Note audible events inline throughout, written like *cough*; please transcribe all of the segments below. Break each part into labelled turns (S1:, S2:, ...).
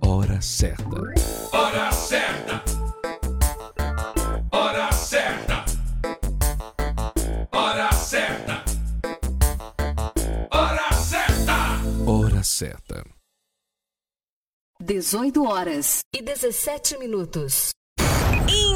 S1: Hora certa.
S2: Hora certa. Hora certa. Hora certa. Hora certa.
S1: Hora certa.
S3: 18 horas e 17 minutos.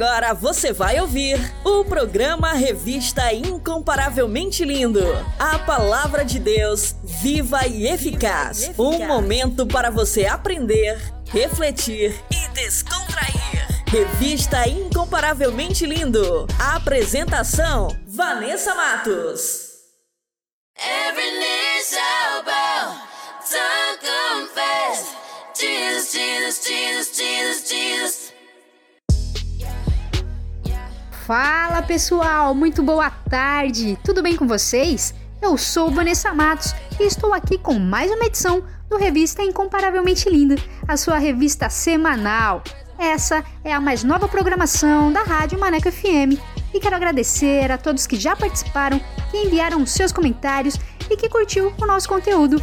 S4: Agora você vai ouvir o programa Revista Incomparavelmente Lindo. A palavra de Deus viva e eficaz. Um momento para você aprender, refletir e descontrair. Revista Incomparavelmente Lindo. A apresentação: Vanessa Matos.
S5: Every knee shall bow, confess. Jesus, Jesus, Jesus, Jesus, Jesus.
S6: Fala pessoal, muito boa tarde, tudo bem com vocês? Eu sou Vanessa Matos e estou aqui com mais uma edição do Revista Incomparavelmente Linda, a sua revista semanal. Essa é a mais nova programação da Rádio Maneco FM e quero agradecer a todos que já participaram, que enviaram seus comentários e que curtiu o nosso conteúdo.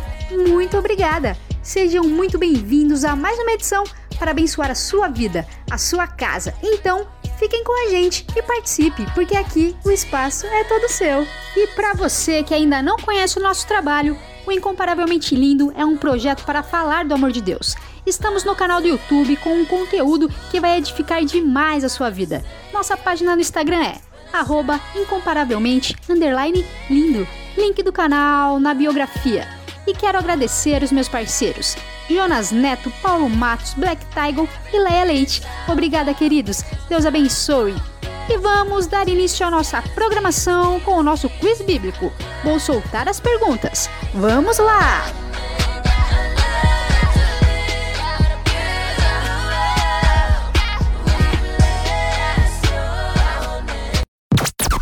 S6: Muito obrigada! Sejam muito bem-vindos a mais uma edição para abençoar a sua vida, a sua casa. Então, fiquem com a gente e participe, porque aqui o espaço é todo seu. E para você que ainda não conhece o nosso trabalho, o Incomparavelmente Lindo é um projeto para falar do amor de Deus. Estamos no canal do YouTube com um conteúdo que vai edificar demais a sua vida. Nossa página no Instagram é incomparavelmente lindo. Link do canal na biografia. E quero agradecer os meus parceiros, Jonas Neto, Paulo Matos, Black Tiger e Leia Leite. Obrigada, queridos. Deus abençoe. E vamos dar início à nossa programação com o nosso quiz bíblico. Vou soltar as perguntas. Vamos lá!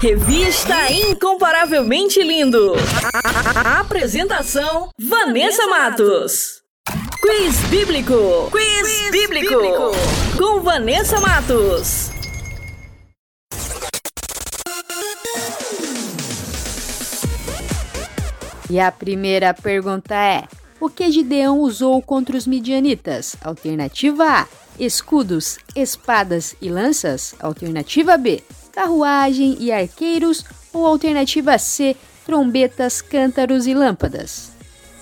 S4: Revista Incomparavelmente Lindo. A, apresentação: Vanessa Matos. Quiz Bíblico. Quiz, bíblico. Com Vanessa Matos.
S6: E a primeira pergunta é: o que Gideão usou contra os midianitas? Alternativa A: escudos, espadas e lanças. Alternativa B: carruagem e arqueiros. Ou alternativa C: trombetas, cântaros e lâmpadas.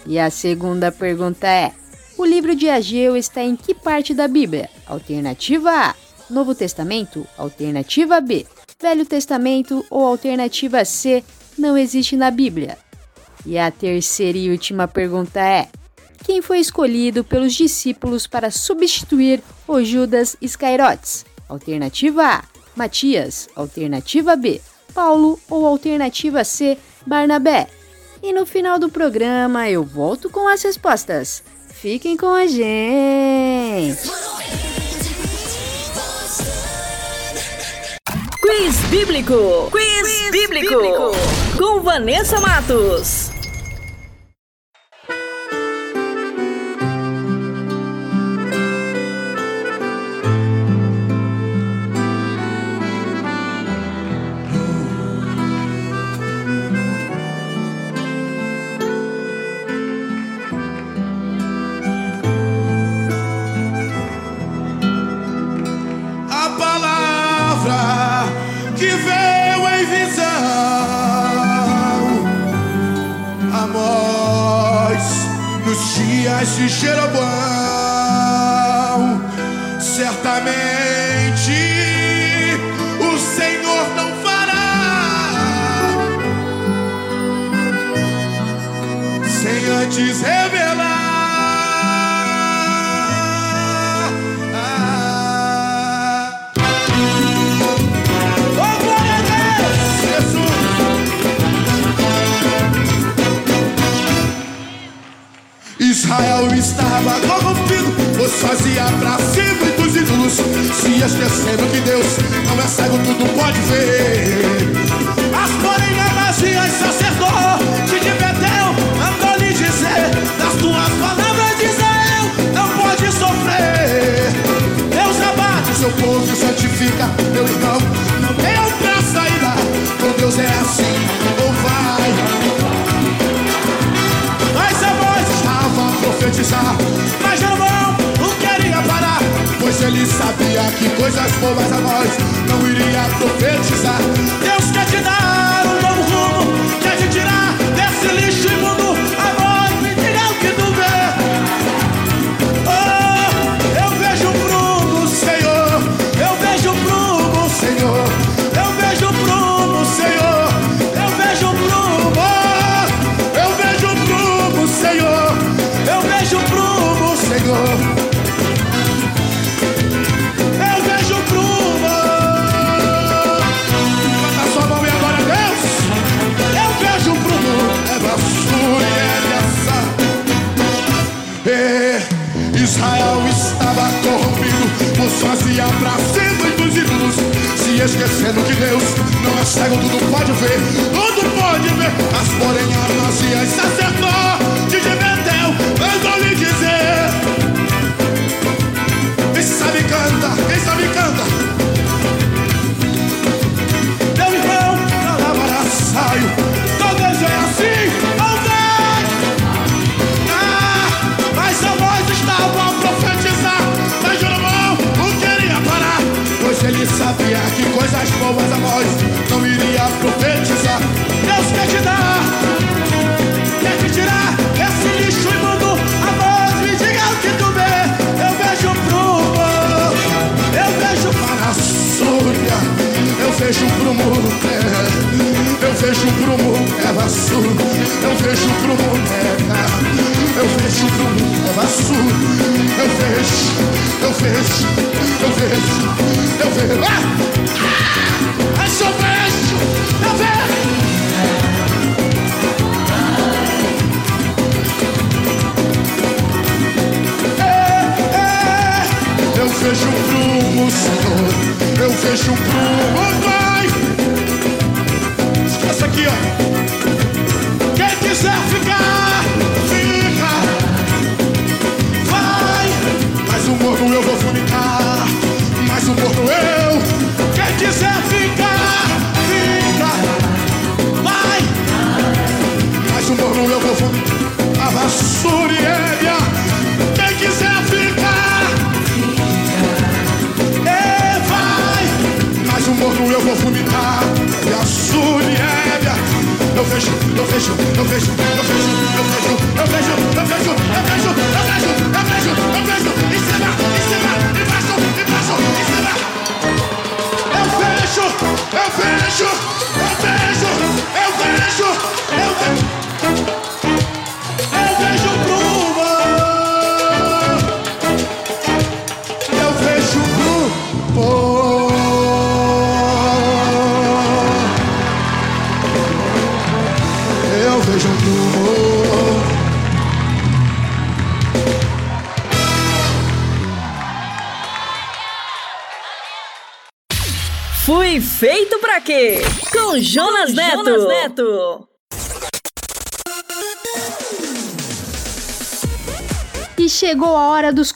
S6: E a segunda pergunta é: o livro de Ageu está em que parte da Bíblia? Alternativa A: Novo Testamento. Alternativa B: Velho Testamento. Ou alternativa C: não existe na Bíblia. E a terceira e última pergunta é: quem foi escolhido pelos discípulos para substituir o Judas Iscariotes? Alternativa A: Matias. Alternativa B: Paulo. Ou alternativa C: Barnabé. E no final do programa eu volto com as respostas. Fiquem com a gente!
S4: Quiz Bíblico! Quiz, bíblico. bíblico! Com Vanessa Matos.
S2: Nos dias de Jeroboão, Israel estava corrompido, pois fazia pra cima dos ídolos, se esquecendo que Deus não é cego, tudo pode ver. As porém Amazias, sacerdote de Betel, mandou lhe dizer, das tuas palavras de Israel, não pode sofrer. Deus abate seu povo e santifica, irmão, não profetizar Mas Jeroboão não queria parar Pois ele sabia que coisas boas a nós Não iria profetizar. Deus quer te dar um novo rumo Quer te tirar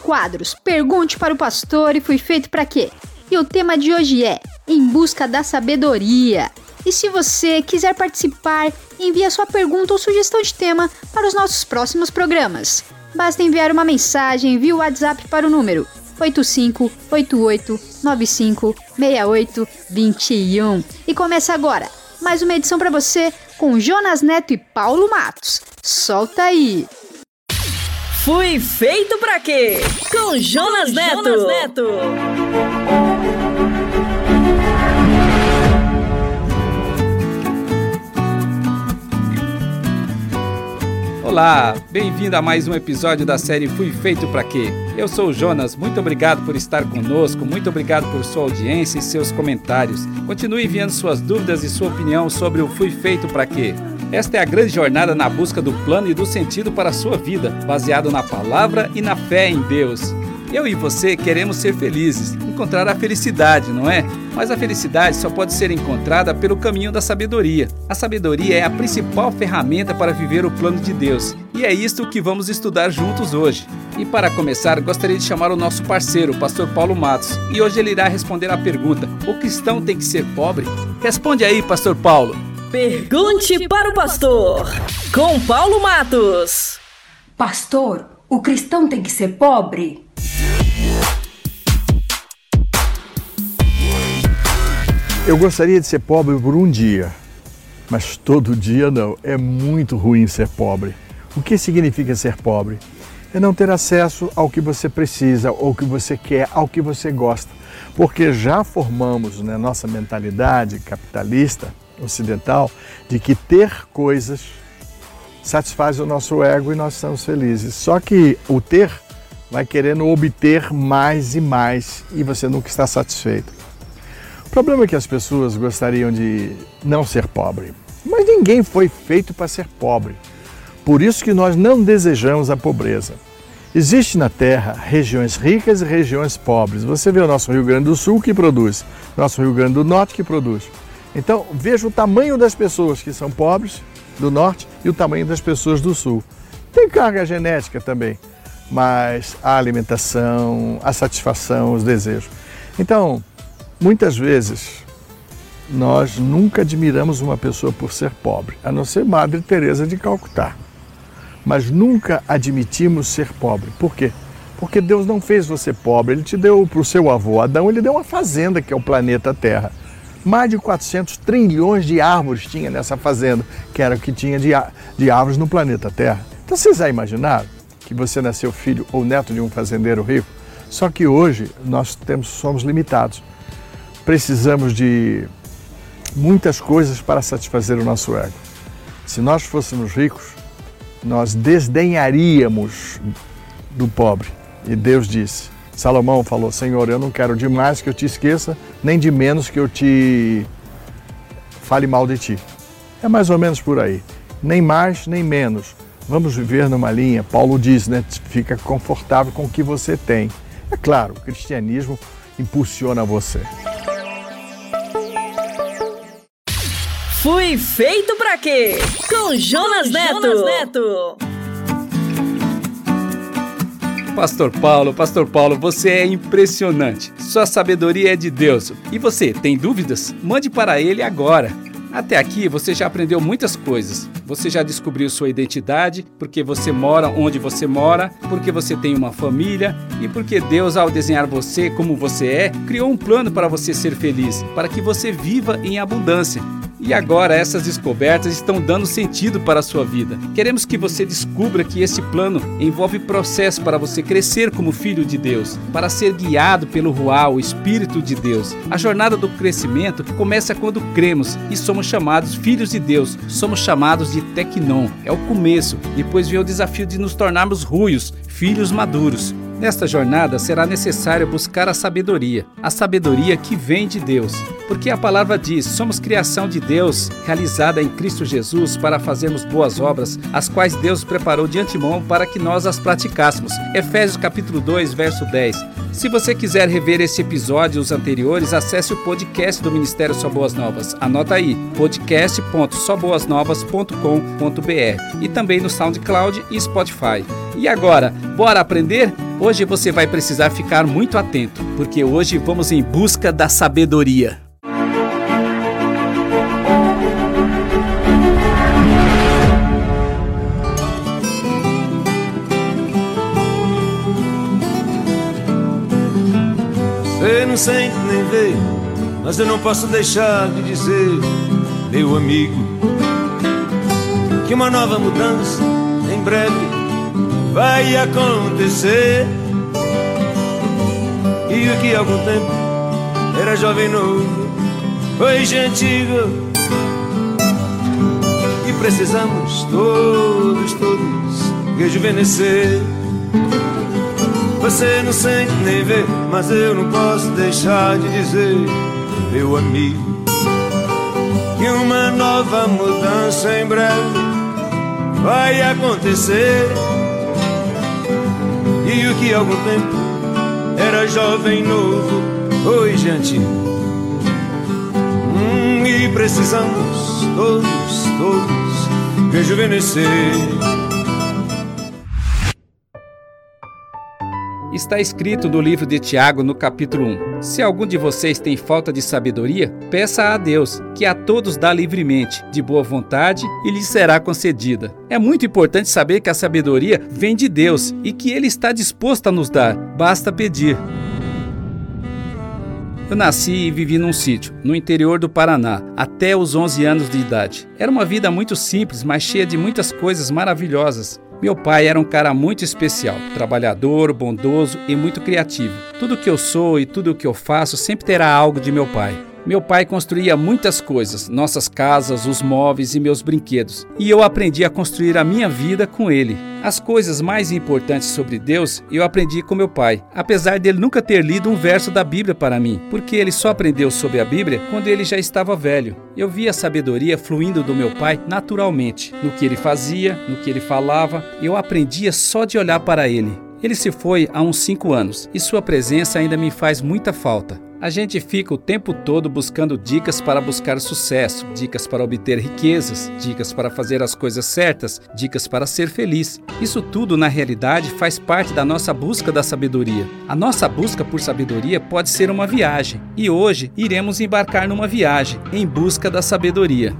S6: quadros. Pergunte para o pastor e fui feito para quê? E o tema de hoje é Em Busca da Sabedoria. E se você quiser participar, envie a sua pergunta ou sugestão de tema para os nossos próximos programas. Basta enviar uma mensagem via WhatsApp para o número 8588956821. E começa agora mais uma edição para você com Jonas Neto e Paulo Matos. Solta aí!
S4: Fui feito pra quê? Com Jonas Neto. Jonas Neto.
S7: Olá, bem-vindo a mais um episódio da série Fui Feito Pra Quê? Eu sou o Jonas, muito obrigado por estar conosco, muito obrigado por sua audiência e seus comentários. Continue enviando suas dúvidas e sua opinião sobre o Fui Feito Pra Quê? Esta é a grande jornada na busca do plano e do sentido para a sua vida, baseado na palavra e na fé em Deus. Eu e você queremos ser felizes, encontrar a felicidade, não é? Mas a felicidade só pode ser encontrada pelo caminho da sabedoria. A sabedoria é a principal ferramenta para viver o plano de Deus. E é isto que vamos estudar juntos hoje. E para começar, gostaria de chamar o nosso parceiro, o pastor Paulo Matos. E hoje ele irá responder a pergunta: O cristão tem que ser pobre? Responde aí, pastor Paulo.
S4: Pergunte para o pastor, com Paulo Matos.
S3: Pastor, o cristão tem que ser pobre?
S8: Eu gostaria de ser pobre por um dia, mas todo dia não. É muito ruim ser pobre. O que significa ser pobre? É não ter acesso ao que você precisa, ao que você quer, ao que você gosta. Porque já formamos na nossa mentalidade capitalista ocidental de que ter coisas satisfaz o nosso ego e nós estamos felizes. Só que o ter vai querendo obter mais e mais e você nunca está satisfeito. O problema é que as pessoas gostariam de não ser pobre, mas ninguém foi feito para ser pobre. Por isso que nós não desejamos a pobreza. Existe na Terra regiões ricas e regiões pobres. Você vê o nosso Rio Grande do Sul que produz, nosso Rio Grande do Norte que produz. Então veja o tamanho das pessoas que são pobres do Norte e o tamanho das pessoas do Sul. Tem carga genética também, mas a alimentação, a satisfação, os desejos. Então, Muitas vezes nós nunca admiramos uma pessoa por ser pobre, a não ser Madre Teresa de Calcutá. Mas nunca admitimos ser pobre. Por quê? Porque Deus não fez você pobre, ele te deu para o seu avô Adão, ele deu uma fazenda que é o planeta Terra. Mais de 400 trilhões de árvores tinha nessa fazenda, que era o que tinha de, de árvores no planeta Terra. Então vocês já imaginaram que você nasceu filho ou neto de um fazendeiro rico? Só que hoje nós temos, somos limitados precisamos de muitas coisas para satisfazer o nosso ego. Se nós fôssemos ricos, nós desdenharíamos do pobre. E Deus disse: Salomão falou: Senhor, eu não quero de mais que eu te esqueça, nem de menos que eu te fale mal de ti. É mais ou menos por aí. Nem mais, nem menos. Vamos viver numa linha, Paulo diz, né? Fica confortável com o que você tem. É claro, o cristianismo impulsiona você.
S4: Fui feito pra quê? Com Jonas Neto. Jonas Neto.
S7: Pastor Paulo, Pastor Paulo, você é impressionante. Sua sabedoria é de Deus. E você, tem dúvidas? Mande para ele agora. Até aqui você já aprendeu muitas coisas. Você já descobriu sua identidade, porque você mora onde você mora, porque você tem uma família e porque Deus, ao desenhar você como você é, criou um plano para você ser feliz, para que você viva em abundância. E agora essas descobertas estão dando sentido para a sua vida. Queremos que você descubra que esse plano envolve processo para você crescer como filho de Deus, para ser guiado pelo Ruá, o Espírito de Deus. A jornada do crescimento começa quando cremos e somos chamados filhos de Deus. Somos chamados de Tecnon. É o começo. Depois vem o desafio de nos tornarmos ruios, filhos maduros. Nesta jornada será necessário buscar a sabedoria, a sabedoria que vem de Deus. Porque a palavra diz: somos criação de Deus, realizada em Cristo Jesus para fazermos boas obras, as quais Deus preparou de antemão para que nós as praticássemos. Efésios capítulo 2, verso 10. Se você quiser rever esse episódio e os anteriores, acesse o podcast do Ministério Só Boas Novas. Anota aí, podcast.soboasnovas.com.br e também no SoundCloud e Spotify. E agora, bora aprender? Hoje você vai precisar ficar muito atento, porque hoje vamos em busca da sabedoria.
S9: Você não sente nem vê, mas eu não posso deixar de dizer, meu amigo, que uma nova mudança em breve vai acontecer. E o que algum tempo era jovem novo, hoje antigo. E precisamos todos, todos rejuvenescer. Você não sente nem vê, mas eu não posso deixar de dizer, meu amigo, que uma nova mudança em breve vai acontecer. E o que algum tempo era jovem novo, hoje é antigo. Hum, e precisamos todos, todos rejuvenescer.
S7: Está escrito no livro de Tiago, no capítulo 1: Se algum de vocês tem falta de sabedoria, peça a Deus, que a todos dá livremente, de boa vontade, e lhe será concedida. É muito importante saber que a sabedoria vem de Deus e que Ele está disposto a nos dar, basta pedir. Eu nasci e vivi num sítio, no interior do Paraná, até os 11 anos de idade. Era uma vida muito simples, mas cheia de muitas coisas maravilhosas. Meu pai era um cara muito especial, trabalhador, bondoso e muito criativo. Tudo que eu sou e tudo o que eu faço sempre terá algo de meu pai. Meu pai construía muitas coisas, nossas casas, os móveis e meus brinquedos, e eu aprendi a construir a minha vida com ele. As coisas mais importantes sobre Deus eu aprendi com meu pai, apesar dele nunca ter lido um verso da Bíblia para mim, porque ele só aprendeu sobre a Bíblia quando ele já estava velho. Eu via a sabedoria fluindo do meu pai naturalmente, no que ele fazia, no que ele falava, eu aprendia só de olhar para ele. Ele se foi há uns cinco anos e sua presença ainda me faz muita falta. A gente fica o tempo todo buscando dicas para buscar sucesso, dicas para obter riquezas, dicas para fazer as coisas certas, dicas para ser feliz. Isso tudo, na realidade, faz parte da nossa busca da sabedoria. A nossa busca por sabedoria pode ser uma viagem, e hoje iremos embarcar numa viagem em busca da sabedoria.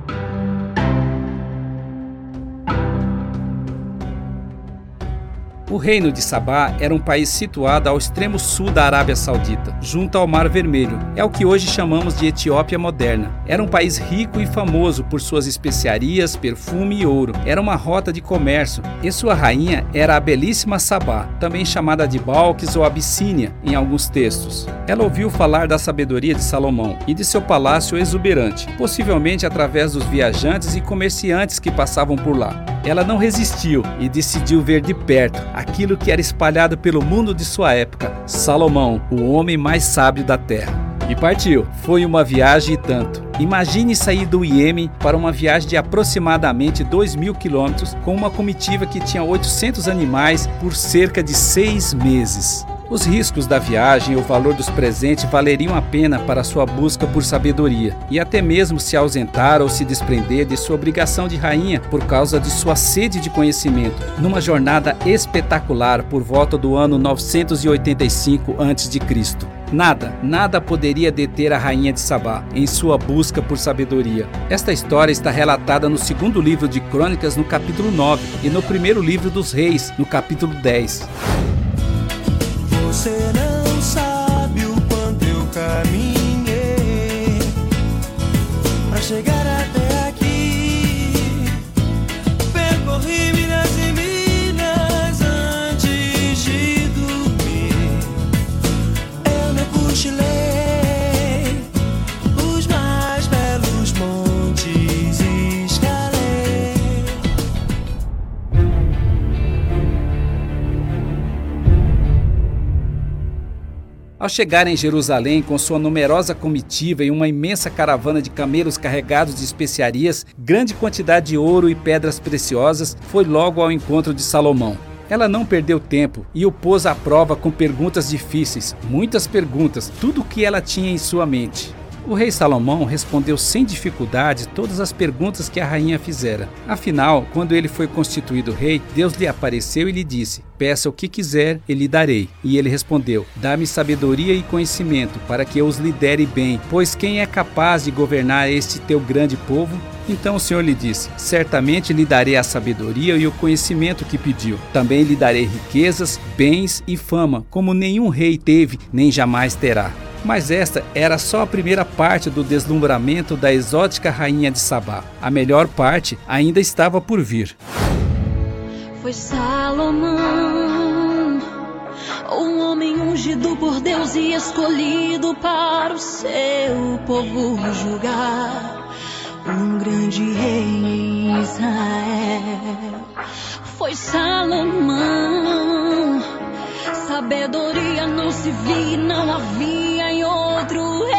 S7: O reino de Sabá era um país situado ao extremo sul da Arábia Saudita, junto ao Mar Vermelho. É o que hoje chamamos de Etiópia moderna. Era um país rico e famoso por suas especiarias, perfume e ouro. Era uma rota de comércio e sua rainha era a belíssima Sabá, também chamada de Balques ou Abissínia em alguns textos. Ela ouviu falar da sabedoria de Salomão e de seu palácio exuberante, possivelmente através dos viajantes e comerciantes que passavam por lá. Ela não resistiu e decidiu ver de perto aquilo que era espalhado pelo mundo de sua época: Salomão, o homem mais sábio da terra. E partiu. Foi uma viagem e tanto. Imagine sair do Iêmen para uma viagem de aproximadamente 2 mil quilômetros com uma comitiva que tinha 800 animais por cerca de seis meses. Os riscos da viagem e o valor dos presentes valeriam a pena para sua busca por sabedoria, e até mesmo se ausentar ou se desprender de sua obrigação de rainha por causa de sua sede de conhecimento, numa jornada espetacular por volta do ano 985 a.C. Nada, nada poderia deter a rainha de Sabá em sua busca por sabedoria. Esta história está relatada no segundo livro de Crônicas, no capítulo 9, e no primeiro livro dos Reis, no capítulo 10.
S9: Você
S7: Ao chegar em Jerusalém com sua numerosa comitiva e uma imensa caravana de camelos carregados de especiarias, grande quantidade de ouro e pedras preciosas, foi logo ao encontro de Salomão. Ela não perdeu tempo e o pôs à prova com perguntas difíceis, muitas perguntas, tudo o que ela tinha em sua mente. O rei Salomão respondeu sem dificuldade todas as perguntas que a rainha fizera. Afinal, quando ele foi constituído rei, Deus lhe apareceu e lhe disse: Peça o que quiser, e lhe darei. E ele respondeu: Dá-me sabedoria e conhecimento, para que eu os lidere bem, pois quem é capaz de governar este teu grande povo? Então o Senhor lhe disse: Certamente lhe darei a sabedoria e o conhecimento que pediu. Também lhe darei riquezas, bens e fama, como nenhum rei teve nem jamais terá. Mas esta era só a primeira parte do deslumbramento da exótica rainha de Sabá. A melhor parte ainda estava por vir.
S5: Foi Salomão, um homem ungido por Deus e escolhido para o seu povo julgar. Um grande rei em Israel. Foi Salomão, sabedoria não se via, não havia em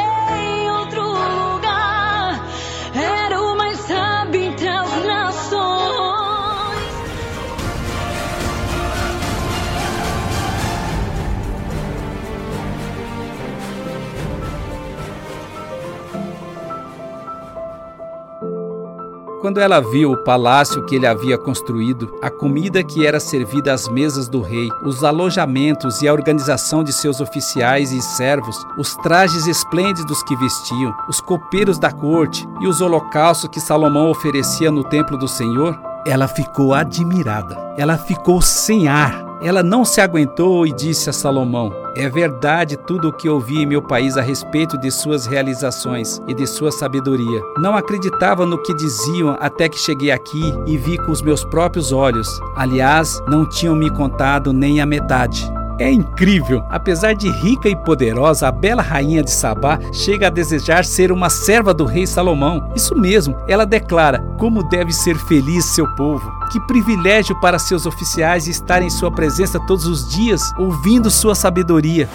S7: Quando ela viu o palácio que ele havia construído, a comida que era servida às mesas do rei, os alojamentos e a organização de seus oficiais e servos, os trajes esplêndidos que vestiam, os copeiros da corte e os holocaustos que Salomão oferecia no templo do Senhor, ela ficou admirada. Ela ficou sem ar. Ela não se aguentou e disse a Salomão: É verdade tudo o que ouvi em meu país a respeito de suas realizações e de sua sabedoria. Não acreditava no que diziam até que cheguei aqui e vi com os meus próprios olhos. Aliás, não tinham me contado nem a metade. É incrível! Apesar de rica e poderosa, a bela rainha de Sabá chega a desejar ser uma serva do rei Salomão. Isso mesmo, ela declara como deve ser feliz seu povo. Que privilégio para seus oficiais estar em sua presença todos os dias, ouvindo sua sabedoria.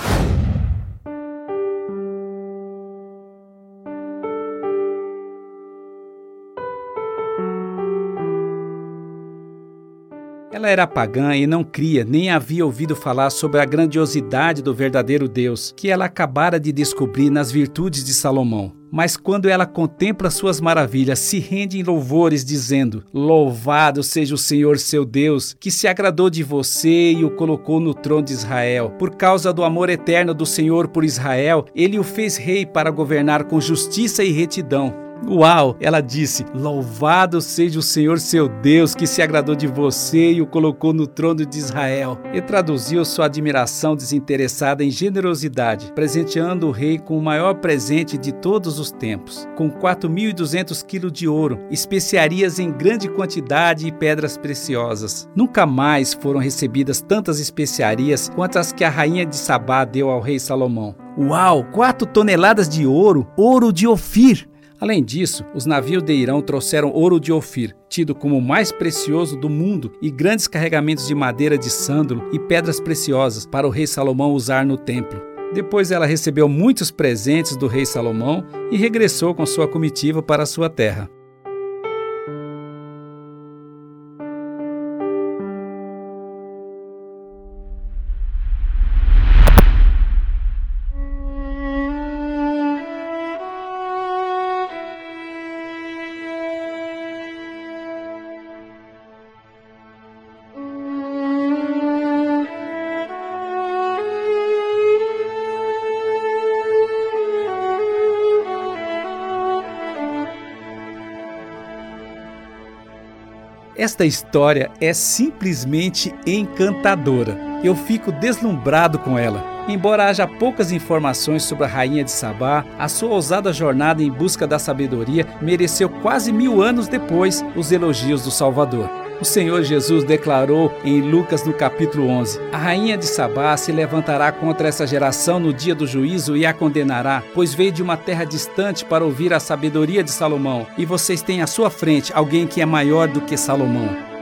S7: Ela era pagã e não cria, nem havia ouvido falar sobre a grandiosidade do verdadeiro Deus, que ela acabara de descobrir nas virtudes de Salomão. Mas quando ela contempla suas maravilhas, se rende em louvores, dizendo: Louvado seja o Senhor seu Deus, que se agradou de você e o colocou no trono de Israel. Por causa do amor eterno do Senhor por Israel, ele o fez rei para governar com justiça e retidão. Uau! Ela disse: Louvado seja o Senhor seu Deus, que se agradou de você e o colocou no trono de Israel. E traduziu sua admiração desinteressada em generosidade, presenteando o rei com o maior presente de todos os tempos, com 4.200 quilos de ouro, especiarias em grande quantidade e pedras preciosas. Nunca mais foram recebidas tantas especiarias quanto as que a rainha de Sabá deu ao rei Salomão. Uau! 4 toneladas de ouro, ouro de Ofir! Além disso, os navios de Irão trouxeram ouro de Ofir, tido como o mais precioso do mundo, e grandes carregamentos de madeira de sândalo e pedras preciosas para o rei Salomão usar no templo. Depois ela recebeu muitos presentes do rei Salomão e regressou com sua comitiva para sua terra. Esta história é simplesmente encantadora. Eu fico deslumbrado com ela. Embora haja poucas informações sobre a rainha de Sabá, a sua ousada jornada em busca da sabedoria mereceu quase mil anos depois os elogios do Salvador. O Senhor Jesus declarou em Lucas no capítulo 11: A rainha de Sabá se levantará contra essa geração no dia do juízo e a condenará, pois veio de uma terra distante para ouvir a sabedoria de Salomão, e vocês têm à sua frente alguém que é maior do que Salomão.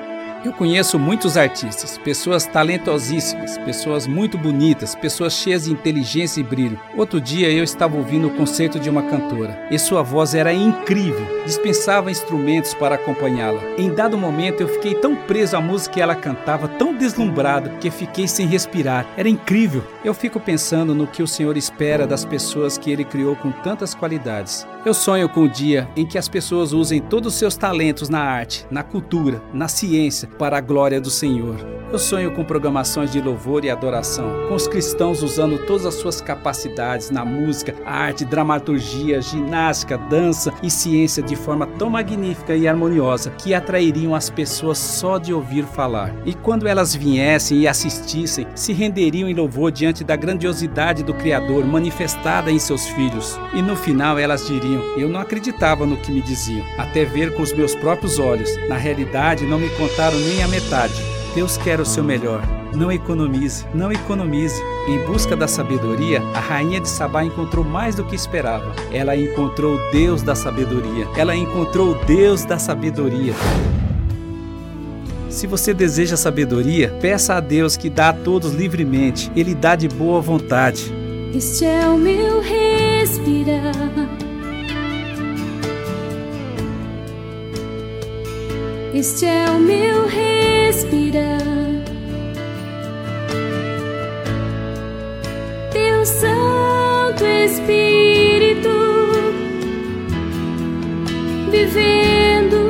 S7: Eu conheço muitos artistas, pessoas talentosíssimas, pessoas muito bonitas, pessoas cheias de inteligência e brilho. Outro dia eu estava ouvindo o concerto de uma cantora e sua voz era incrível, dispensava instrumentos para acompanhá-la. Em dado momento eu fiquei tão preso à música que ela cantava, tão deslumbrado, que fiquei sem respirar. Era incrível. Eu fico pensando no que o Senhor espera das pessoas que ele criou com tantas qualidades. Eu sonho com o dia em que as pessoas usem todos os seus talentos na arte, na cultura, na ciência, para a glória do Senhor. Eu sonho com programações de louvor e adoração, com os cristãos usando todas as suas capacidades na música, arte, dramaturgia, ginástica, dança e ciência de forma tão magnífica e harmoniosa que atrairiam as pessoas só de ouvir falar. E quando elas viessem e assistissem, se renderiam em louvor diante da grandiosidade do Criador manifestada em seus filhos. E no final elas diriam: Eu não acreditava no que me diziam, até ver com os meus próprios olhos. Na realidade, não me contaram nem a metade. Deus quer o seu melhor. Não economize, não economize. Em busca da sabedoria, a rainha de Sabá encontrou mais do que esperava. Ela encontrou Deus da sabedoria. Ela encontrou Deus da sabedoria. Se você deseja sabedoria, peça a Deus que dá a todos livremente. Ele dá de boa vontade.
S5: Este é o meu respirar. Este é o meu respirar. Teu Santo Espírito vivendo.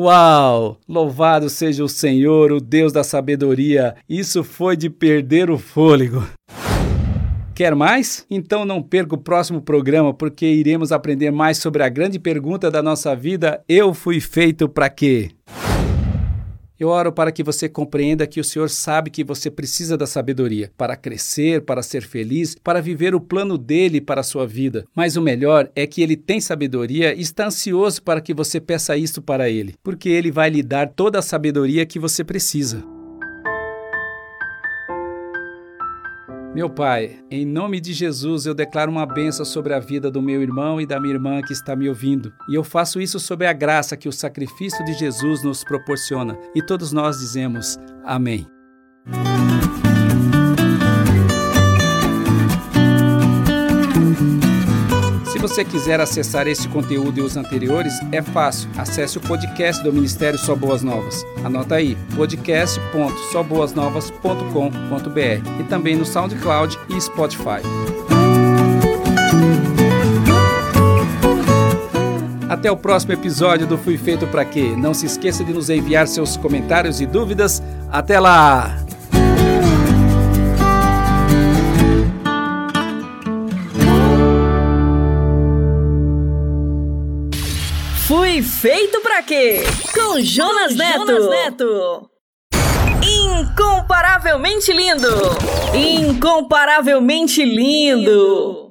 S7: Uau! Louvado seja o Senhor, o Deus da sabedoria. Isso foi de perder o fôlego. Quer mais? Então não perca o próximo programa, porque iremos aprender mais sobre a grande pergunta da nossa vida: Eu fui feito para quê? Eu oro para que você compreenda que o Senhor sabe que você precisa da sabedoria para crescer, para ser feliz, para viver o plano dele para a sua vida. Mas o melhor é que ele tem sabedoria e está ansioso para que você peça isso para ele, porque ele vai lhe dar toda a sabedoria que você precisa. Meu Pai, em nome de Jesus eu declaro uma benção sobre a vida do meu irmão e da minha irmã que está me ouvindo. E eu faço isso sob a graça que o sacrifício de Jesus nos proporciona. E todos nós dizemos amém. Você quiser acessar este conteúdo e os anteriores, é fácil. Acesse o podcast do Ministério Só Boas Novas. Anota aí, podcast.soboasnovas.com.br e também no SoundCloud e Spotify. Até o próximo episódio do Fui Feito Pra Quê. Não se esqueça de nos enviar seus comentários e dúvidas. Até lá!
S4: Fui feito pra quê? Com Jonas, Neto. Jonas Neto. Incomparavelmente lindo. Incomparavelmente lindo.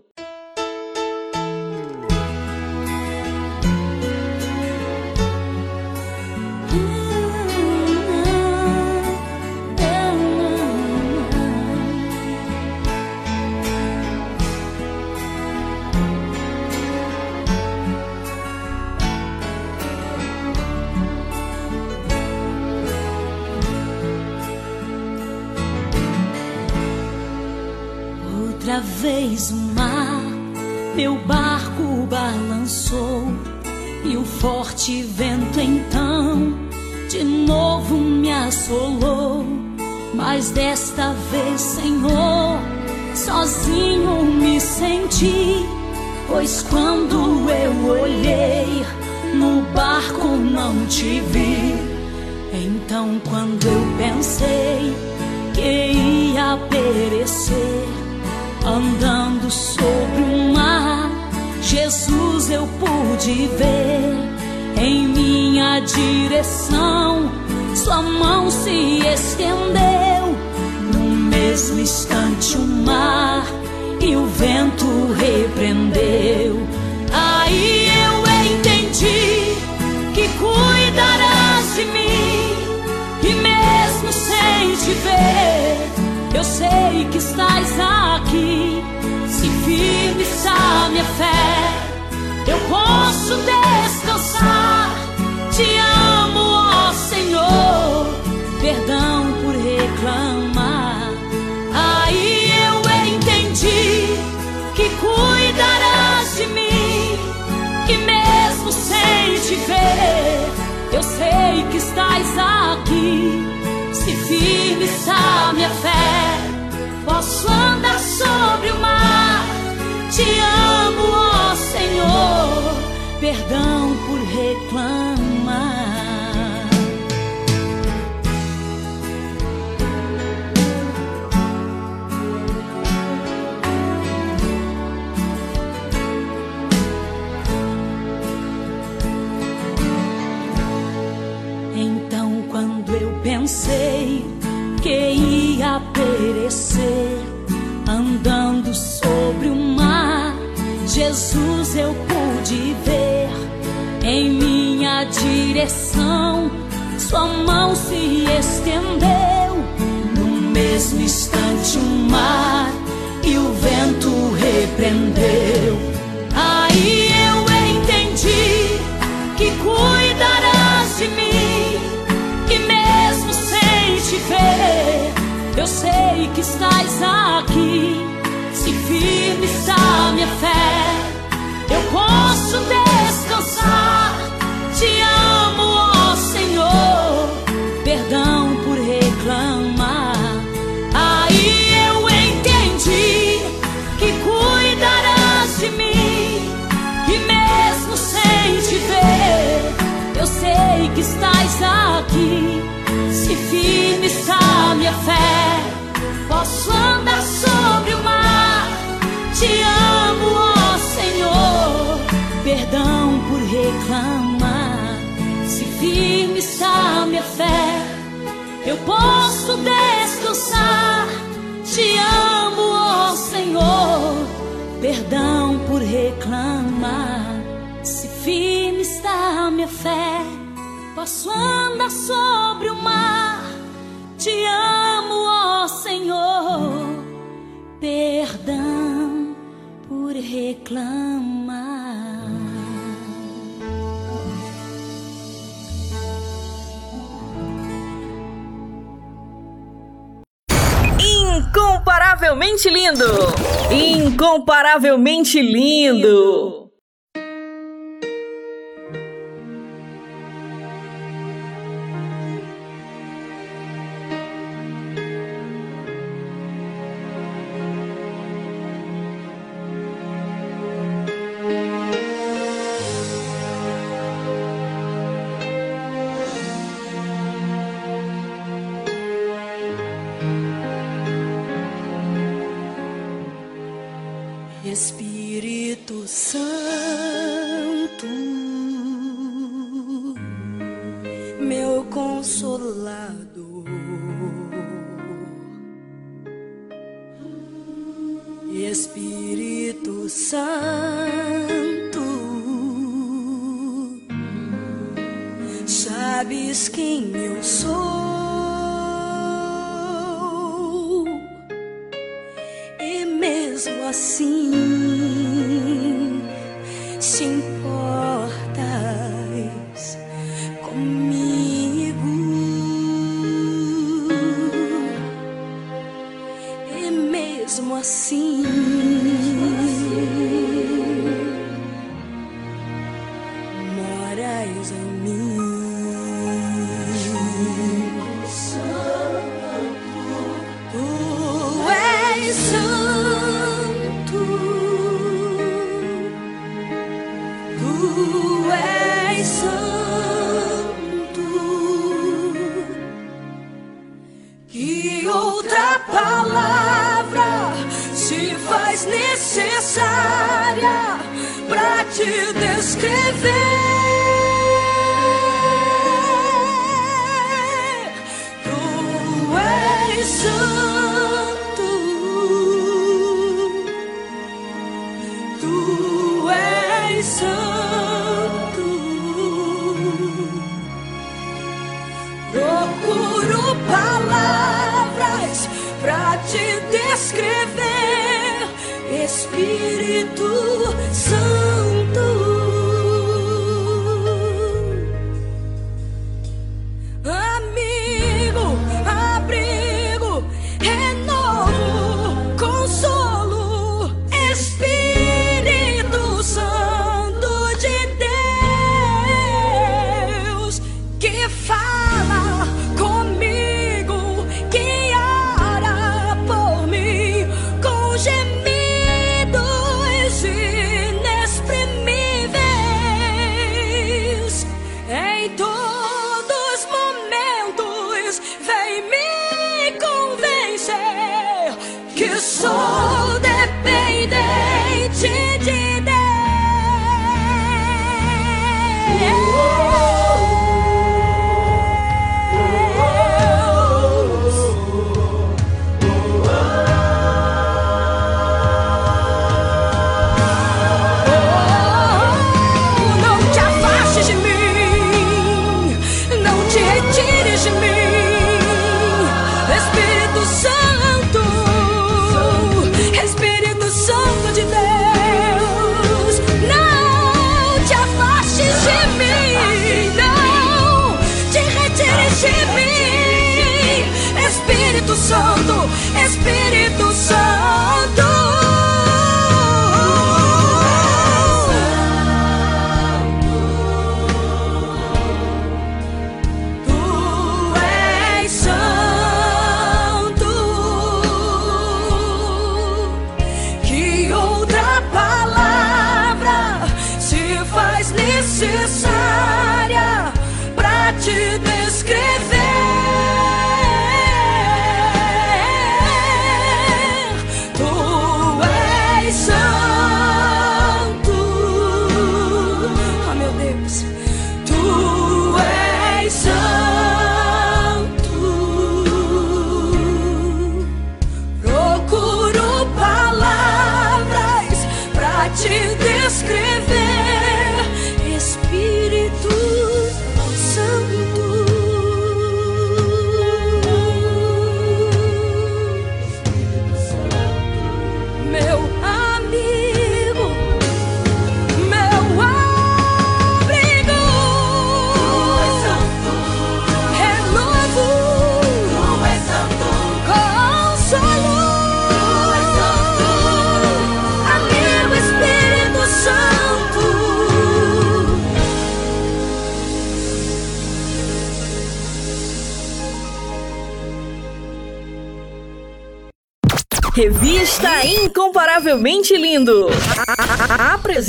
S5: Vez o mar, meu barco balançou e o forte vento então de novo me assolou. Mas desta vez, Senhor, sozinho me senti, pois quando eu olhei no barco não te vi. Então, quando eu pensei que ia perecer andando sobre o mar, Jesus eu pude ver em minha direção. Sua mão se estendeu, no mesmo instante o mar e o vento repreendeu. Aí eu entendi que cuidarás de mim e mesmo sem te ver. Eu sei que estás aqui, se firme está minha fé. Eu posso descansar, te amo, ó Senhor. Perdão por reclamar. Aí eu entendi que cuidarás de mim, que mesmo sem te ver, eu sei que estás aqui essa minha fé. Posso andar sobre o mar. Te amo, ó Senhor. Perdão por reclamar.
S4: Então, quando eu pensei que ia perecer andando sobre o mar. Jesus eu pude ver em minha direção. Sua mão se estendeu no mesmo instante o mar e o vento repreendeu. Aí sei que estás aqui. Se firme está minha fé, eu posso descansar. Te amo, ó Senhor, perdão por reclamar. Aí eu entendi que cuidarás de mim, e mesmo sem te ver, eu sei que estás aqui. Se firme está minha fé, andar sobre o mar. Te amo, ó Senhor, perdão por reclamar. Se firme está minha fé, eu posso descansar. Te amo, ó Senhor, perdão por reclamar. Se firme está minha fé, posso andar sobre o mar. Te amo, ó Senhor, perdão por reclamar.
S5: Incomparavelmente lindo! Incomparavelmente lindo!
S4: Sự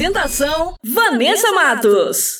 S4: apresentação: Vanessa Matos.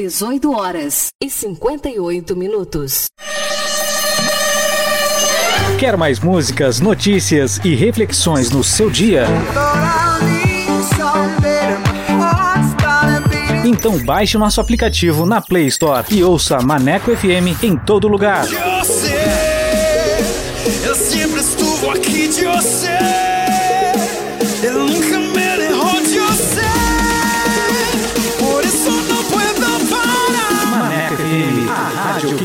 S4: 18 horas e 58 minutos.
S10: Quer mais músicas, notícias e reflexões no seu dia? Então baixe nosso aplicativo na Play Store e ouça Maneco FM em todo lugar.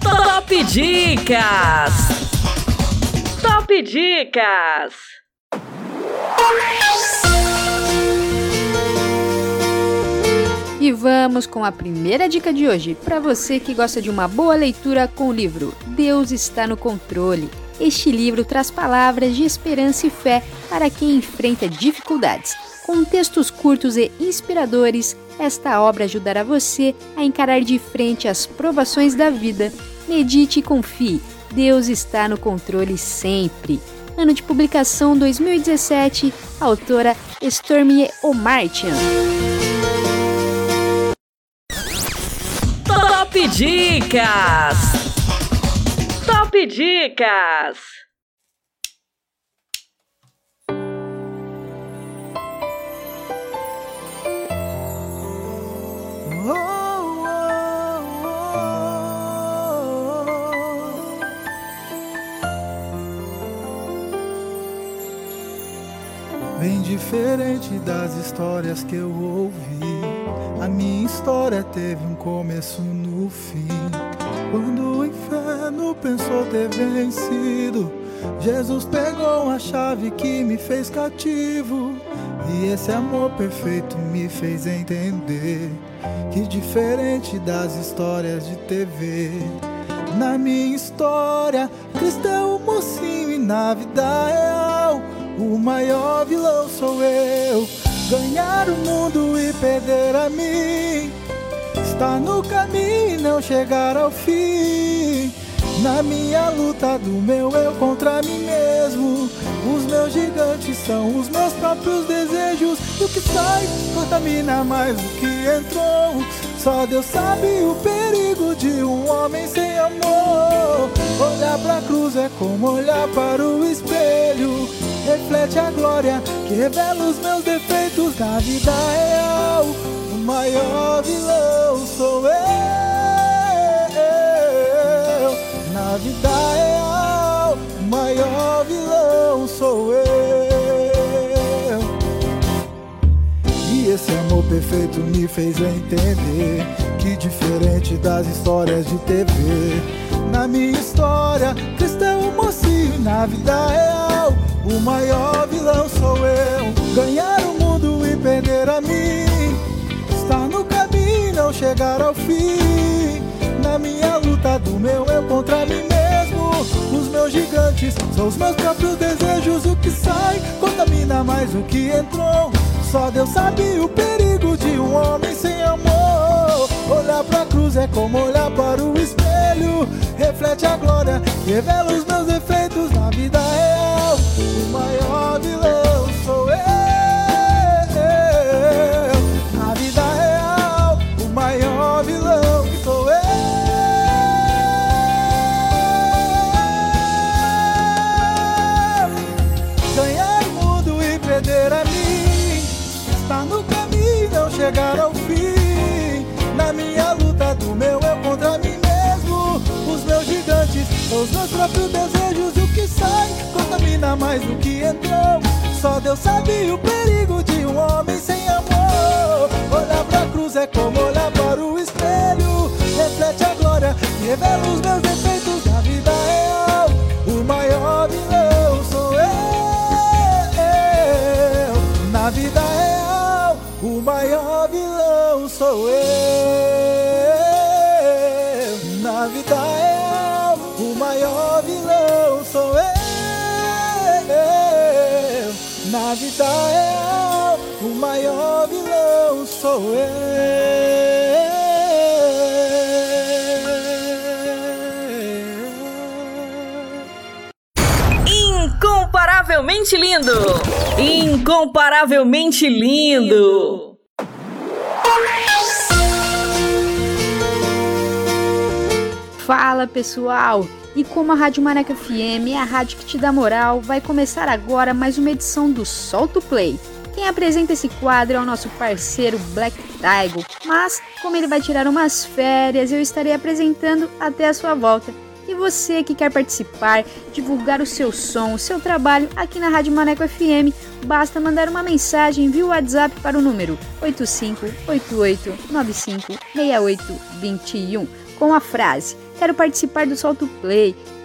S4: Top Dicas. Top Dicas.
S6: E vamos com a primeira dica de hoje, para você que gosta de uma boa leitura com o livro Deus está no controle. Este livro traz palavras de esperança e fé para quem enfrenta dificuldades. Com textos curtos e inspiradores, esta obra ajudará você a encarar de frente as provações da vida. Medite e confie, Deus está no controle sempre. Ano de publicação 2017, autora Stormy O'Martian.
S4: Top Dicas. Top Dicas.
S11: Bem diferente das histórias que eu ouvi. A minha história teve um começo no fim. Quando o inferno pensou ter vencido, Jesus pegou a chave que me fez cativo. E esse amor perfeito me fez entender que diferente das histórias de TV. Na minha história, Cristo é o mocinho e na vida real, o maior vilão sou eu. Ganhar o mundo e perder a mim. Está no caminho e não chegar ao fim. Na minha luta do meu eu contra mim mesmo. Os meus gigantes são os meus próprios desejos. E o que sai contamina mais do que entrou. Só Deus sabe o perigo de um homem sem amor. Olhar pra cruz é como olhar para o espelho reflete a glória que revela os meus defeitos da vida real. O maior vilão sou eu. Na vida real, o maior vilão sou eu. E esse amor perfeito me fez entender que diferente das histórias de TV, na minha história cristão é mocinho na vida real o maior vilão sou eu. Ganhar o mundo e perder a mim, estar no caminho, não chegar ao fim. Na minha luta do meu eu contra mim mesmo, os meus gigantes são os meus próprios desejos. O que sai contamina mais do que entrou. Só Deus sabe o perigo de um homem sem amor. Olhar pra cruz é como olhar para o espelho. Reflete a glória, revela os meus defeitos na vida real. O maior vilão sou eu. Na vida real, o maior vilão sou eu. Ganhar o mundo e perder a mim. Estar no caminho, não chegar ao fim. Na minha luta do meu eu contra mim mesmo. Os meus gigantes os meus próprios desejos. Mais do que entrou. Só Deus sabe o perigo de um homem sem amor. Olhar pra cruz é como olhar para o espelho. Reflete a glória e revela os meus defeitos sou
S4: Incomparavelmente lindo! Incomparavelmente lindo!
S6: Fala pessoal! E como a Rádio Maneca FM é a rádio que te dá moral, vai começar agora mais uma edição do Solto Play. Quem apresenta esse quadro é o nosso parceiro Black Tiger, mas como ele vai tirar umas férias, eu estarei apresentando até a sua volta. E você que quer participar, divulgar o seu som, o seu trabalho aqui na Rádio Maneco FM, basta mandar uma mensagem via WhatsApp para o número 8588956821 com a frase Quero participar do Solto Play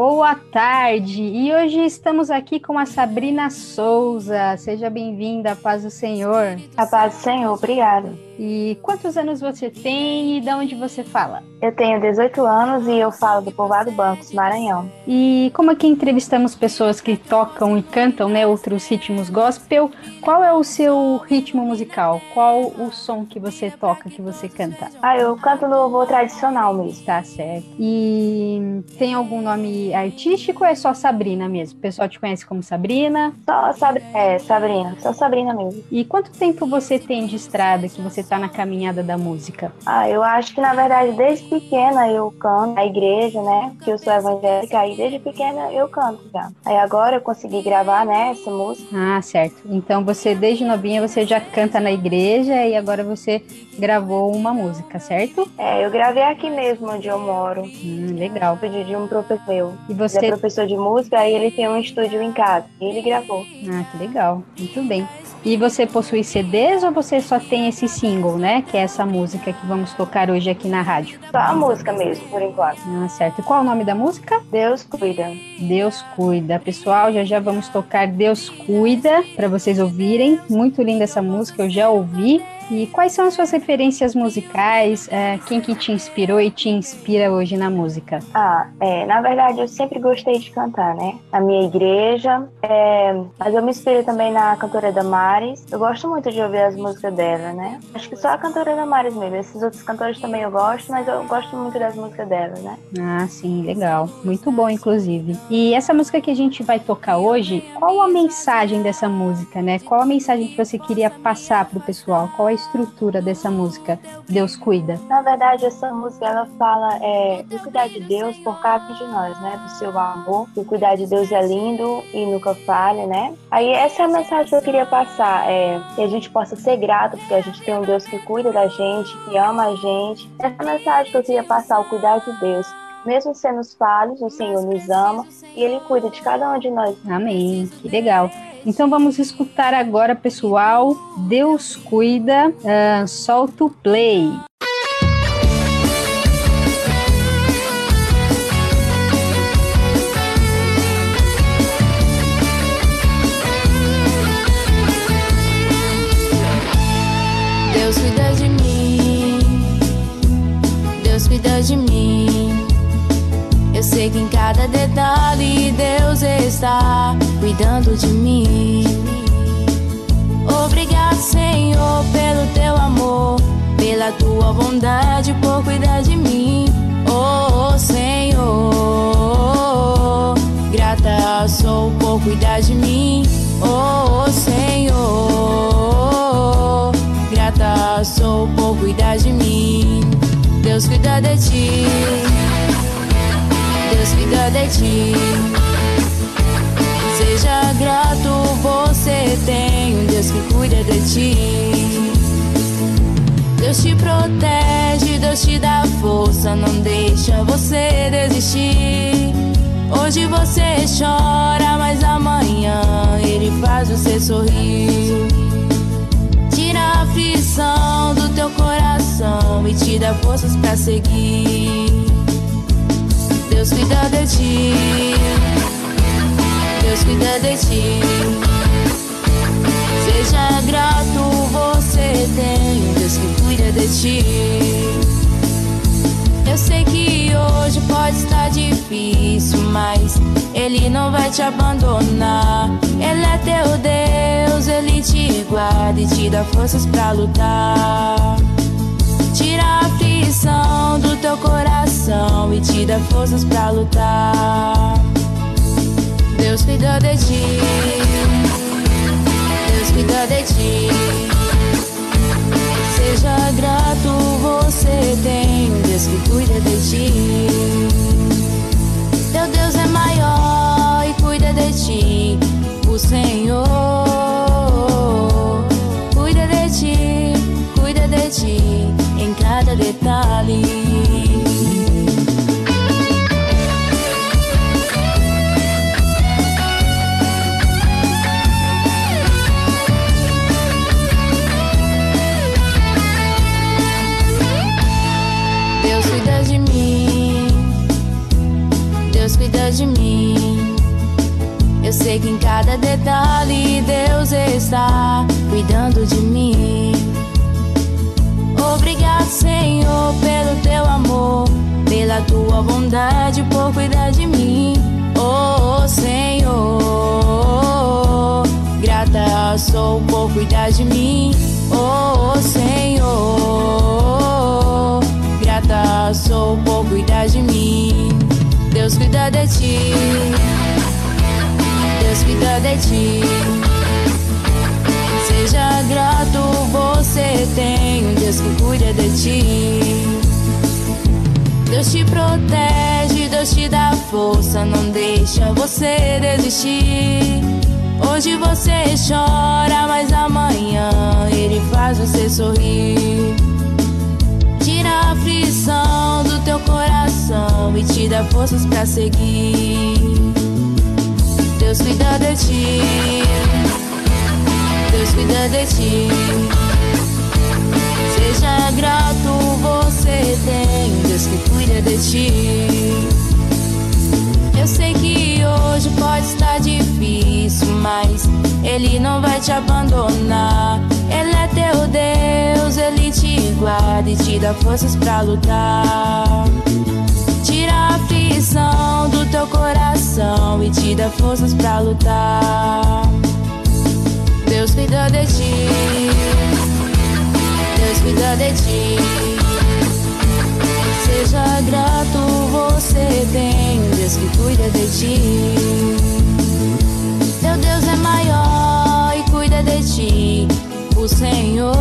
S6: Boa tarde! E hoje estamos aqui com a Sabrina Souza. Seja bem-vinda, paz do Senhor.
S12: A paz do Senhor, obrigada.
S6: E quantos anos você tem e de onde você fala?
S12: Eu tenho 18 anos e eu falo do povoado Bancos, Maranhão.
S6: E como aqui entrevistamos pessoas que tocam e cantam, né, outros ritmos gospel, qual é o seu ritmo musical? Qual o som que você toca, que você canta?
S12: Ah, eu canto no louvor tradicional mesmo.
S6: Tá certo. E tem algum nome artístico ou é só Sabrina mesmo? O pessoal te conhece como Sabrina?
S12: Só Sab é, Sabrina, só Sabrina mesmo.
S6: E quanto tempo você tem de estrada que você tá na caminhada da música?
S12: Ah, eu acho que na verdade desde pequena eu canto na igreja, né? Porque eu sou evangélica e desde pequena eu canto já. Aí agora eu consegui gravar, né, essa música.
S6: Ah, certo. Então você desde novinha você já canta na igreja e agora você gravou uma música, certo?
S12: É, eu gravei aqui mesmo onde eu moro.
S6: Hum, legal.
S12: Pedi de um professor meu.
S6: E você
S12: Ele é professor de música e ele tem um estúdio em casa. E ele gravou.
S6: Ah, que legal. Muito bem. E você possui CDs ou você só tem esse single, né? Que é essa música que vamos tocar hoje aqui na rádio?
S12: Só a música mesmo, por enquanto.
S6: Ah, certo. E qual é o nome da música?
S12: Deus cuida.
S6: Deus cuida. Pessoal, já já vamos tocar Deus cuida para vocês ouvirem. Muito linda essa música, eu já ouvi. E quais são as suas referências musicais? É, quem que te inspirou e te inspira hoje na música?
S12: Ah, é, na verdade eu sempre gostei de cantar, né? Na minha igreja, é, mas eu me inspiro também na cantora Damares. Eu gosto muito de ouvir as músicas dela, né? Acho que só a cantora Damares mesmo. Esses outros cantores também eu gosto, mas eu gosto muito das músicas dela, né?
S6: Ah, sim, legal. Muito bom, inclusive. E essa música que a gente vai tocar hoje, qual a mensagem dessa música, né? Qual a mensagem que você queria passar pro pessoal? Qual a estrutura dessa música? Deus cuida.
S12: Na verdade, essa música ela fala é, do cuidar de Deus por um de nós, né? Do seu amor. O cuidar de Deus é lindo e nunca falha, né? Aí essa é a mensagem que eu queria passar, é que a gente possa ser grato porque a gente tem um Deus que cuida da gente, que ama a gente. Essa é a mensagem que eu queria passar, o cuidar de Deus. Mesmo sendo falhos, o Senhor nos ama e Ele cuida de cada um de nós.
S6: Amém. Que legal. Então vamos escutar agora, pessoal. Deus cuida. Uh, solta o play.
S13: Deus cuida sei que em cada detalhe Deus está cuidando de mim. Obrigado, Senhor, pelo teu amor, pela tua bondade, por cuidar de mim. Oh, Senhor, grata sou por cuidar de mim. Oh, Senhor, grata sou por cuidar de mim. Deus cuida de ti. Ti. Seja grato, você tem um Deus que cuida de ti. Deus te protege, Deus te dá força, não deixa você desistir. Hoje você chora, mas amanhã Ele faz você sorrir. Tira a aflição do teu coração e te dá forças pra seguir. Deus cuida de ti. Deus cuida de ti. Seja grato, você tem um Deus que cuida de ti. Eu sei que hoje pode estar difícil, mas Ele não vai te abandonar. Ele é teu Deus, Ele te guarda e te dá forças pra lutar. Tira a aflição do teu coração e te dá forças pra lutar. Deus cuida de ti. Deus cuida de ti. Seja grato, você tem Deus que cuida de ti. Teu Deus é maior e cuida de ti. O Senhor cuida de ti, cuida de ti cada detalhe. Deus cuida de mim, Deus cuida de mim. Eu sei que em cada detalhe Deus está cuidando de mim. Senhor, pelo teu amor, pela tua bondade, por cuidar de mim. Oh, Senhor, grata sou por cuidar de mim. Oh, Senhor, grata sou por cuidar de mim. Deus cuida de ti. Deus cuida de ti. Seja grato, você tem um Deus que cuida de ti. Deus te protege, Deus te dá força, não deixa você desistir. Hoje você chora, mas amanhã Ele faz você sorrir. Tira a aflição do teu coração e te dá forças pra seguir. Deus cuida de ti. Deus cuida de ti. Seja grato, você tem Deus que cuida de ti. Eu sei que hoje pode estar difícil, mas Ele não vai te abandonar. Ele é teu Deus, Ele te guarda e te dá forças pra lutar. Tira a aflição do teu coração e te dá forças pra lutar. Deus cuida de ti. Cuida de ti. Seja grato, você tem Deus que cuida de ti. Teu Deus é maior e cuida de ti. O Senhor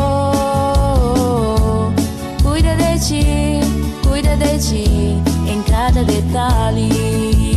S13: cuida de ti, cuida de ti em cada detalhe.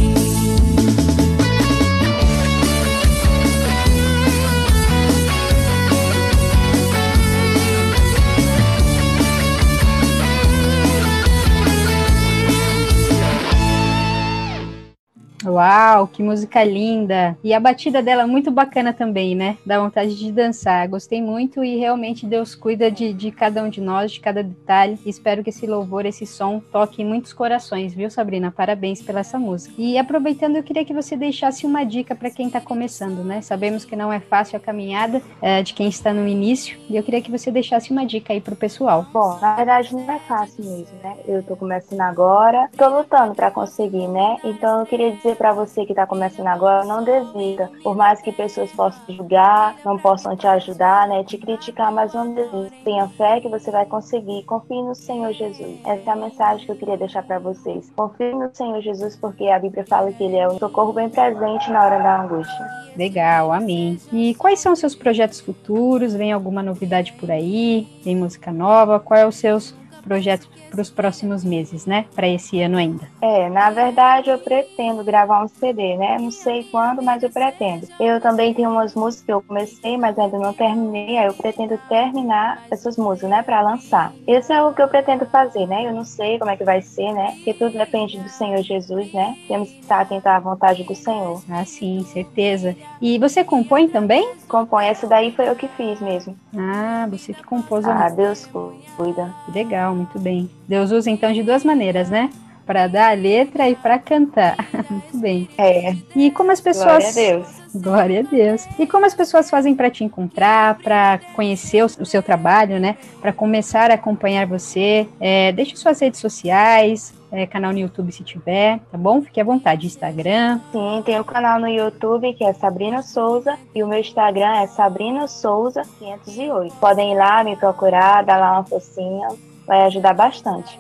S6: Uau, que música linda! E a batida dela é muito bacana também, né? Dá vontade de dançar. Gostei muito e realmente Deus cuida de, de cada um de nós, de cada detalhe. Espero que esse louvor, esse som toque muitos corações, viu, Sabrina? Parabéns pela essa música. E aproveitando, eu queria que você deixasse uma dica para quem está começando, né? Sabemos que não é fácil a caminhada é, de quem está no início e eu queria que você deixasse uma dica aí pro pessoal.
S12: Bom, na verdade não é fácil mesmo, né? Eu tô começando agora, tô lutando para conseguir, né? Então eu queria dizer para você que está começando agora, não desista. Por mais que pessoas possam julgar, não possam te ajudar, né, te criticar, mas não desista. Tenha fé que você vai conseguir. Confie no Senhor Jesus. Essa é a mensagem que eu queria deixar para vocês. Confie no Senhor Jesus, porque a Bíblia fala que Ele é um socorro bem presente na hora da angústia.
S6: Legal, amém. E quais são os seus projetos futuros? Vem alguma novidade por aí? Tem música nova? Qual é os seus projetos para os próximos meses, né? Para esse ano ainda.
S12: É, na verdade eu pretendo gravar um CD, né? Não sei quando, mas eu pretendo. Eu também tenho umas músicas que eu comecei, mas ainda não terminei. Aí eu pretendo terminar essas músicas, né? Para lançar. Isso é o que eu pretendo fazer, né? Eu não sei como é que vai ser, né? Porque tudo depende do Senhor Jesus, né? Temos que estar atentos à vontade do Senhor.
S6: Ah, sim, certeza. E você compõe também?
S12: Compõe. Essa daí foi eu que fiz mesmo.
S6: Ah, você que compôs.
S12: Ah, Deus cuida.
S6: Legal, muito bem. Deus usa então de duas maneiras, né? Para dar a letra e para cantar. *laughs* Muito bem.
S12: É.
S6: E como as pessoas.
S12: Glória a Deus.
S6: Glória a Deus. E como as pessoas fazem para te encontrar, para conhecer o, seu trabalho, né? Para começar a acompanhar você? É, deixe suas redes sociais, é, canal no YouTube se tiver, tá bom? Fique à vontade. Instagram.
S12: Sim, tem o canal no YouTube que é Sabrina Souza e o meu Instagram é Sabrina Souza 508. Podem ir lá me procurar, dar lá uma focinha vai ajudar bastante.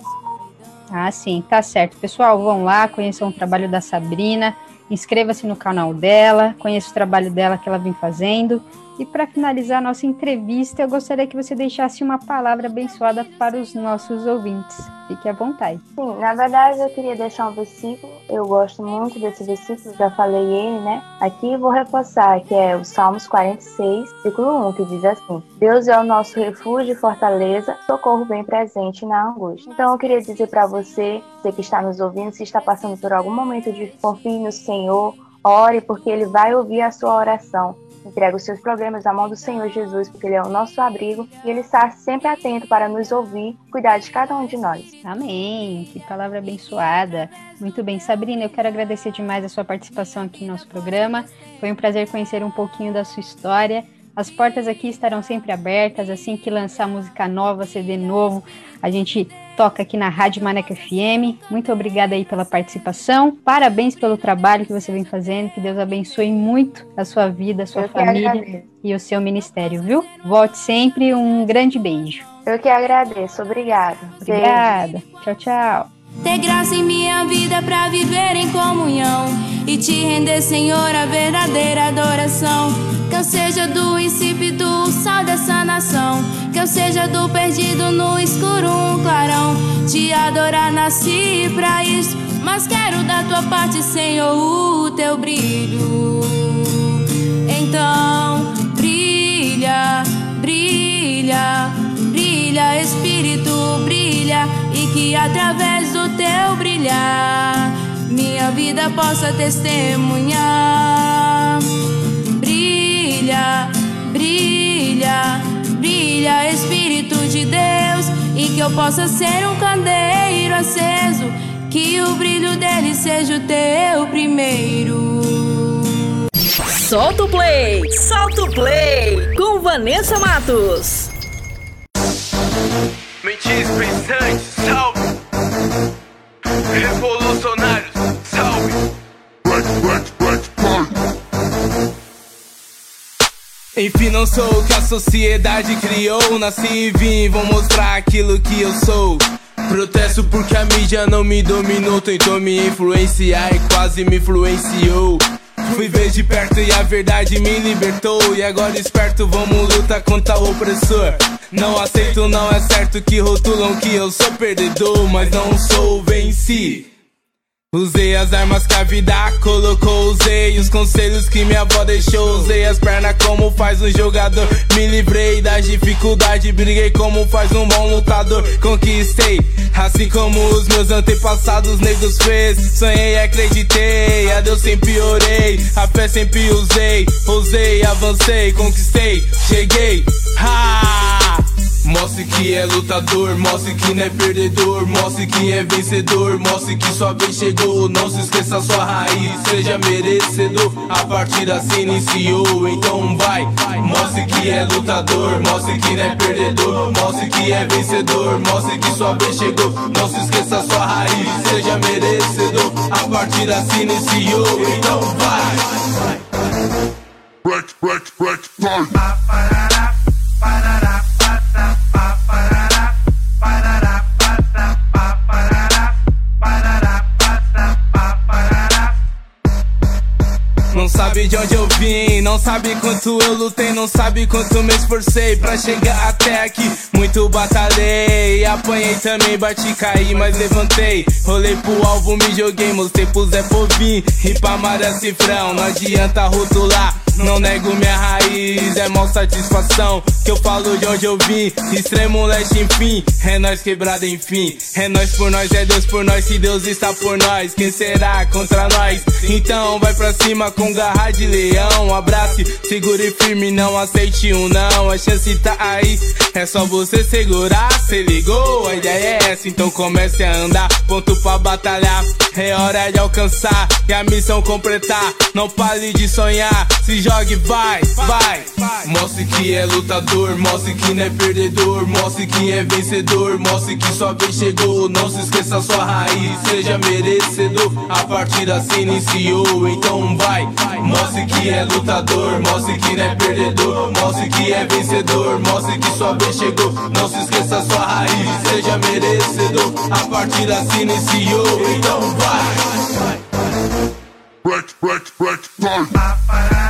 S6: Ah, sim, tá certo. Pessoal, vão lá, conheçam o trabalho da Sabrina, inscreva-se no canal dela, conheça o trabalho dela que ela vem fazendo e para finalizar nossa entrevista, eu gostaria que você deixasse uma palavra abençoada para os nossos ouvintes. Fique à vontade.
S12: Sim, na verdade eu queria deixar um versículo. Eu gosto muito desse versículo, já falei ele, né? Aqui vou reforçar que é o Salmos 46, versículo 1, que diz assim: Deus é o nosso refúgio e fortaleza, socorro bem presente na angústia. Então eu queria dizer para você, você que está nos ouvindo, se está passando por algum momento de confie no Senhor, ore porque ele vai ouvir a sua oração. Entrega os seus problemas na mão do Senhor Jesus, porque Ele é o nosso abrigo e Ele está sempre atento para nos ouvir, cuidar de cada um de nós.
S6: Amém. Que palavra abençoada. Muito bem, Sabrina, eu quero agradecer demais a sua participação aqui no nosso programa. Foi um prazer conhecer um pouquinho da sua história. As portas aqui estarão sempre abertas, assim que lançar música nova, CD novo, a gente toca aqui na Rádio Maneca FM. Muito obrigada aí pela participação. Parabéns pelo trabalho que você vem fazendo. Que Deus abençoe muito a sua vida, a sua
S12: Eu
S6: família e o seu ministério, viu? Volte sempre. Um grande beijo.
S12: Eu que agradeço. Obrigada.
S6: Obrigada. Tchau, tchau.
S13: Ter graça em minha vida pra viver em comunhão e te render, Senhor, a verdadeira adoração. Que eu seja do insípido, o sal dessa nação. Que eu seja do perdido no escuro, um clarão. Te adorar nasci pra isso, mas quero da tua parte, Senhor, o teu brilho. Então, brilha, brilha, brilha, Espírito, brilha, e que através do teu brilhar, minha vida possa testemunhar. Brilha, brilha, brilha, Espírito de Deus, e que eu possa ser um candeeiro aceso, que o brilho dele seja o teu primeiro.
S4: Solta o play! Solta o play! Com Vanessa Matos.
S14: Mentes pensantes, salve. Revolucionários, salve. Enfim, não sou o que a sociedade criou. Nasci e vim, vou mostrar aquilo que eu sou. Protesto porque a mídia não me dominou, tentou me influenciar e quase me influenciou. Fui ver de perto e a verdade me libertou. E agora esperto, vamos lutar contra o opressor. Não aceito, não é certo que rotulam que eu sou perdedor, mas não sou venci. Usei as armas que a vida colocou, usei os conselhos que minha avó deixou, usei as pernas como faz um jogador. Me livrei das dificuldades, briguei como faz um bom lutador. Conquistei, assim como os meus antepassados negros fez. Sonhei, acreditei, a Deus sempre orei, a fé sempre usei, usei, avancei, conquistei, cheguei. Ha! Mostre que é lutador, mostre que não é perdedor, mostre que é vencedor, mostre que sua vez chegou. Não se esqueça sua raiz, seja merecedor. A partida se iniciou, então vai. Mostre que é lutador, mostre que não é perdedor, mostre que é vencedor, mostre que sua vez chegou. Não se esqueça sua raiz, seja merecedor. A partida se iniciou, então vai. Break, break, break, break. Não sabe de onde eu vim, não sabe quanto eu lutei, não sabe quanto me esforcei pra chegar até aqui. Muito batalhei, apanhei também, bati, caí, mas levantei. Rolei pro alvo, me joguei, mostrei pro Zé Povim. Pra Maria Cifrão, não adianta rotular. Não nego minha raiz, é mó satisfação que eu falo de onde eu vim. Extremo leste, enfim, é nós quebrado, enfim. É nós por nós, é Deus por nós. Se Deus está por nós, quem será contra nós? Então vai pra cima com garra de leão. Abrace, segure firme, não aceite um não. A chance tá aí, é só você segurar. Cê ligou? A ideia é essa, então comece a andar. Ponto pra batalhar, é hora de alcançar e a missão completar. Não pare de sonhar, se jogue, vai, vai. Mostre que é lutador, mostre que não é perdedor, mostre que é vencedor, mostre que sua vez chegou. Não se esqueça sua raiz, seja merecedor. A partida se iniciou, então vai. Mostre que é lutador, mostre que não é perdedor, mostre que é vencedor, mostre que sua vez chegou. Não se esqueça sua raiz, seja merecedor. A partida se iniciou, então vai. Break, break, break, break.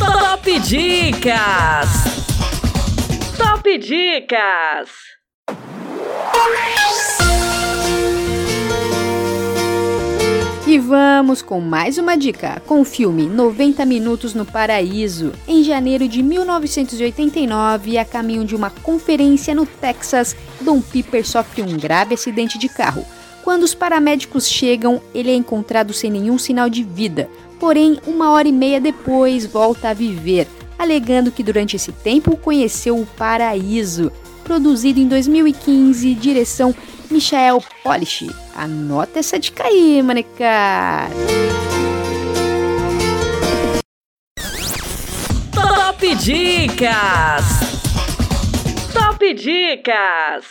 S4: Top Dicas! Top Dicas!
S6: E vamos com mais uma dica, com o filme 90 Minutos no Paraíso. Em janeiro de 1989, a caminho de uma conferência no Texas, Dom Piper sofre um grave acidente de carro. Quando os paramédicos chegam, ele é encontrado sem nenhum sinal de vida, porém, uma hora e meia depois volta a viver, alegando que durante esse tempo conheceu o paraíso. Produzido em 2015, direção Michael Polish. Anota essa dica aí, manecar.
S4: Top Dicas! Top Dicas!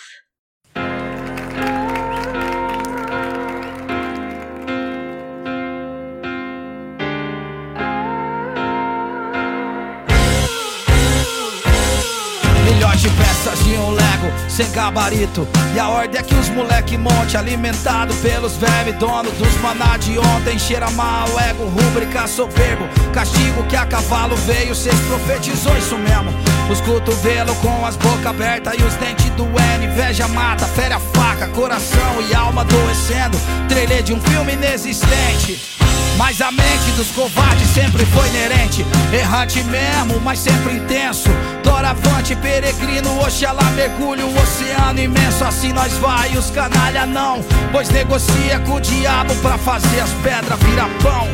S15: De peças de um Lego sem gabarito. E a ordem é que os moleque monte Alimentado pelos vermes Dono dos maná de ontem. Cheira mal ego, rúbrica soberbo. Castigo que a cavalo veio Cês profetizou isso mesmo. Os cotovelos com as boca aberta E os dentes do N Inveja mata, fere a faca Coração e alma adoecendo. Trailer de um filme inexistente Mas a mente dos covardes sempre foi inerente. Errante mesmo, mas sempre intenso. Doravante, peregrino, Oxalá mergulho o oceano imenso. Assim nós vai, os canalha não. Pois negocia com o diabo pra fazer as pedras virar pão.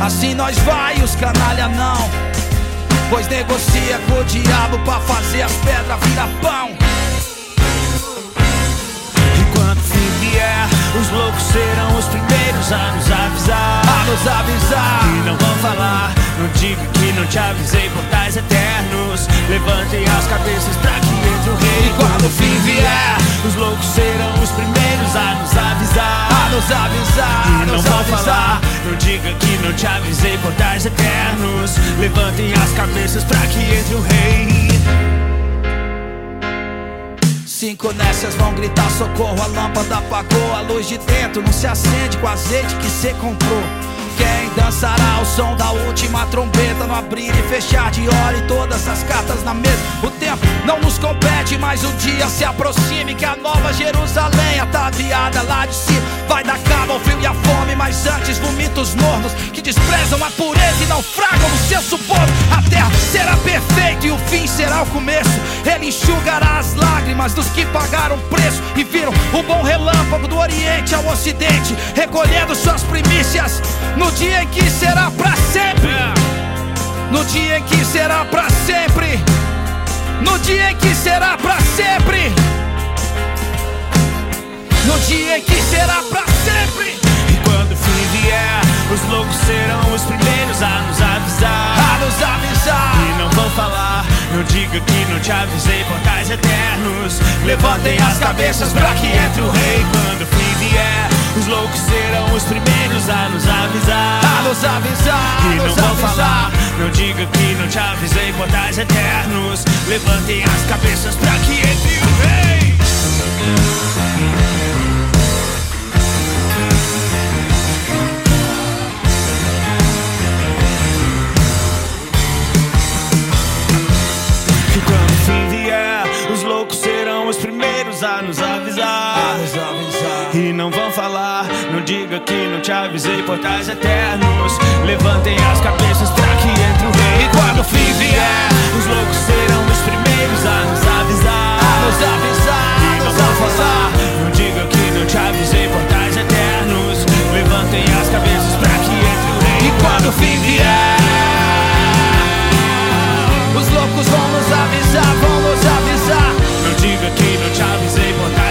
S15: Assim nós vai, os canalha não. Pois negocia com o diabo pra fazer as pedras virar pão.
S16: Fim vier, os loucos serão os primeiros a nos avisar.
S15: A nos avisar.
S16: E não vão falar, não diga que não te avisei, portais eternos. Levantem as cabeças pra que entre o rei.
S15: E quando o fim vier,
S16: os loucos serão os primeiros a nos avisar.
S15: A nos avisar.
S16: E não vão falar, não diga que não te avisei, portais eternos. Levantem as cabeças pra que entre o rei.
S15: Cinco nécias vão gritar socorro, a lâmpada apagou, a luz de dentro não se acende com azeite que cê comprou. Quem dançará o som da última trombeta no abrir e fechar de hora e todas as cartas na mesa? O tempo não nos compete, mas o dia se aproxime que a nova Jerusalém ataviada lá de cima vai dar cabo ao frio e à fome, mas antes vomitos mornos que desprezam a pureza e naufragam no seu suborno. A terra será perfeita e o fim será o começo. Ele enxugará as lágrimas dos que pagaram preço e viram o bom relâmpago do Oriente ao Ocidente, recolhendo suas primícias no dia em que será pra sempre. No dia em que será pra sempre. No dia em que será pra sempre. No dia em que será pra sempre.
S16: E quando o fim vier, os loucos serão os primeiros a nos avisar.
S15: A nos avisar.
S16: E não vão falar, não diga que não te avisei, portais eternos. Levantem as cabeças pra que entre o rei. Quando o fim vier, loucos serão os primeiros a nos avisar.
S15: A nos avisar.
S16: E não
S15: nos
S16: vão
S15: avisar.
S16: falar, não diga que não te avisei, portais eternos. Levantem as cabeças pra que entre o rei. E quando o fim vier, os loucos serão os primeiros a nos avisar. E não vão falar, não diga que não te avisei, portais eternos. Levantem as cabeças pra que entre o rei.
S15: E quando o fim vier,
S16: os loucos serão os primeiros a nos avisar.
S15: A nos avisar.
S16: E não
S15: nos
S16: vão falar, não diga que não te avisei, portais eternos. Levantem as cabeças pra que entre o rei.
S15: E quando o fim vier, os loucos vão nos avisar, vão nos avisar.
S16: Não diga que não te avisei, portais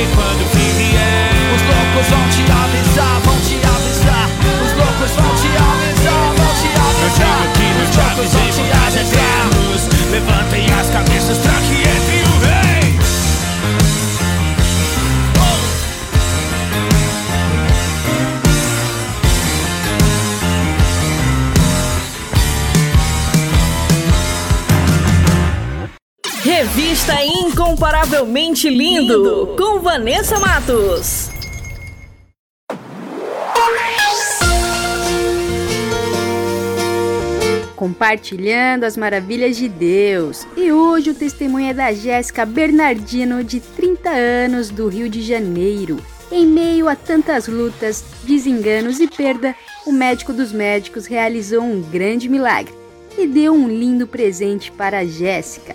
S16: rei quando o fim vier.
S15: Os loucos vão te avisar, vão te avisar. Os loucos vão te avisar, vão te avisar.
S16: diga que não
S15: Os loucos vão te avisar.
S16: Levantem as cabeças pra que entre
S4: Revista Incomparavelmente Lindo, com Vanessa Matos.
S6: Compartilhando as maravilhas de Deus. E hoje o testemunho é da Jéssica Bernardino, de 30 anos, do Rio de Janeiro. Em meio a tantas lutas, desenganos e perda, o médico dos médicos realizou um grande milagre e deu um lindo presente para a Jéssica.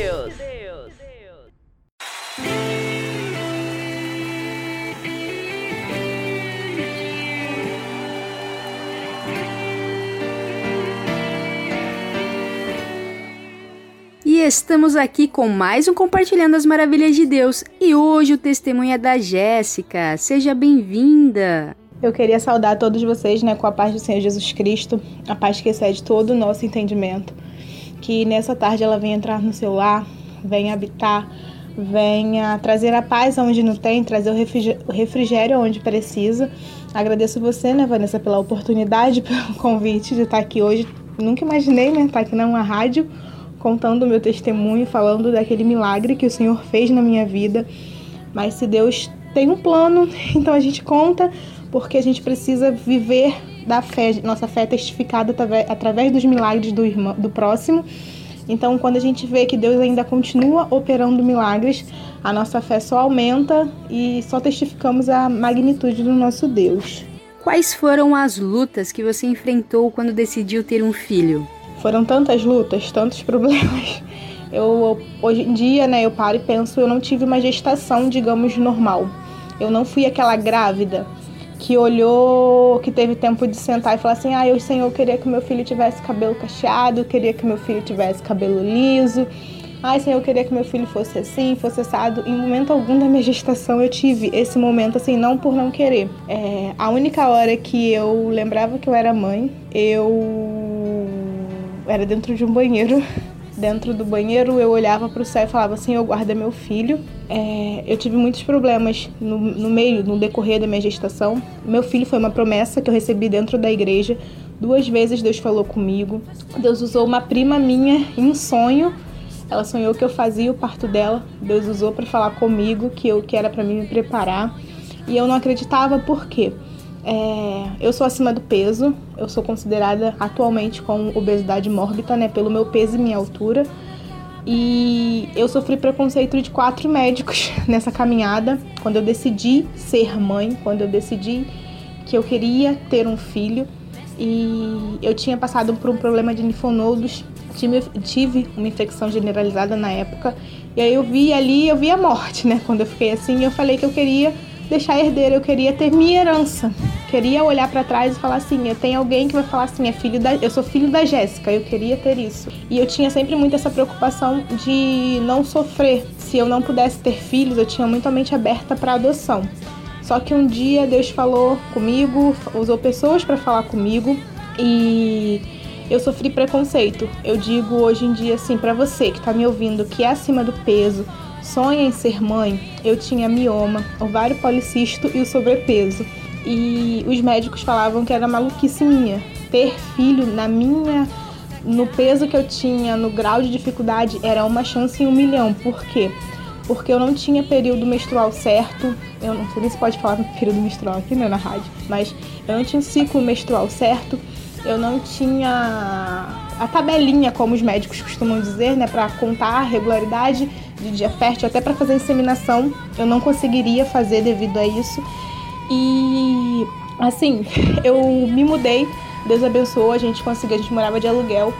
S6: Estamos aqui com mais um Compartilhando as Maravilhas de Deus. E hoje o testemunho é da Jéssica. Seja bem-vinda.
S17: Eu queria saudar todos vocês né, com a paz do Senhor Jesus Cristo, a paz que excede todo o nosso entendimento. Que nessa tarde ela venha entrar no seu lar, venha habitar venha trazer a paz onde não tem, trazer o refrigério onde precisa. Agradeço você, né, Vanessa, pela oportunidade, *laughs* pelo convite de estar aqui hoje. Nunca imaginei, né, estar aqui numa rádio contando o meu testemunho, falando daquele milagre que o Senhor fez na minha vida. Mas se Deus tem um plano, *laughs* então a gente conta, porque a gente precisa viver da fé, nossa fé é testificada através dos milagres do, irmão, do próximo. Então, quando a gente vê que Deus ainda continua operando milagres, a nossa fé só aumenta e só testificamos a magnitude do nosso Deus.
S6: Quais foram as lutas que você enfrentou quando decidiu ter um filho?
S17: Foram tantas lutas, tantos *laughs* problemas. Eu hoje em dia, né, eu paro e penso, eu não tive uma gestação, digamos, normal. Eu não fui aquela grávida que olhou, que teve tempo de sentar e falar assim: "Ah, eu, Senhor, queria que meu filho tivesse cabelo cacheado, eu queria que meu filho tivesse cabelo liso. Ai, Senhor, eu queria que meu filho fosse assim, fosse assado. Em momento algum da minha gestação eu tive esse momento, assim, não por não querer. É, a única hora que eu lembrava que eu era mãe, eu era dentro de um banheiro. Dentro do banheiro eu olhava para o céu e falava assim: Eu guarda meu filho. É, eu tive muitos problemas no, no meio, no decorrer da minha gestação. Meu filho foi uma promessa que eu recebi dentro da igreja. Duas vezes Deus falou comigo. Deus usou uma prima minha em sonho. Ela sonhou que eu fazia o parto dela. Deus usou para falar comigo que eu que era para mim me preparar. E eu não acreditava por quê? É, eu sou acima do peso, eu sou considerada atualmente com obesidade mórbida, né, pelo meu peso e minha altura. E eu sofri preconceito de quatro médicos *laughs* nessa caminhada, quando eu decidi ser mãe, quando eu decidi que eu queria ter um filho. E eu tinha passado por um problema de linfonodos, tive, tive uma infecção generalizada na época. E aí eu vi ali, eu vi a morte, né? Quando eu fiquei assim, eu falei que eu queria deixar herdeiro, eu queria ter minha herança. Queria olhar para trás e falar assim, eu tenho alguém que vai falar assim, é filho da, eu sou filho da Jéssica, eu queria ter isso. E eu tinha sempre muito essa preocupação de não sofrer. Se eu não pudesse ter filhos, eu tinha muito a mente aberta para adoção. Só que um dia Deus falou comigo, usou pessoas para falar comigo e eu sofri preconceito. Eu digo hoje em dia assim para você que está me ouvindo que é acima do peso, sonha em ser mãe, eu tinha mioma, ovário policisto e o sobrepeso. E os médicos falavam que era maluquice minha. Ter filho na minha. No peso que eu tinha, no grau de dificuldade, era uma chance em um milhão. Por quê? Porque eu não tinha período menstrual certo. Eu não sei se pode falar período menstrual aqui, né, na rádio. Mas eu não tinha ciclo menstrual certo. Eu não tinha a tabelinha, como os médicos costumam dizer, né, para contar a regularidade de dia fértil, até para fazer inseminação, eu não conseguiria fazer devido a isso. E assim, *laughs* eu me mudei, Deus abençoou, a gente conseguiu, a gente morava de aluguel.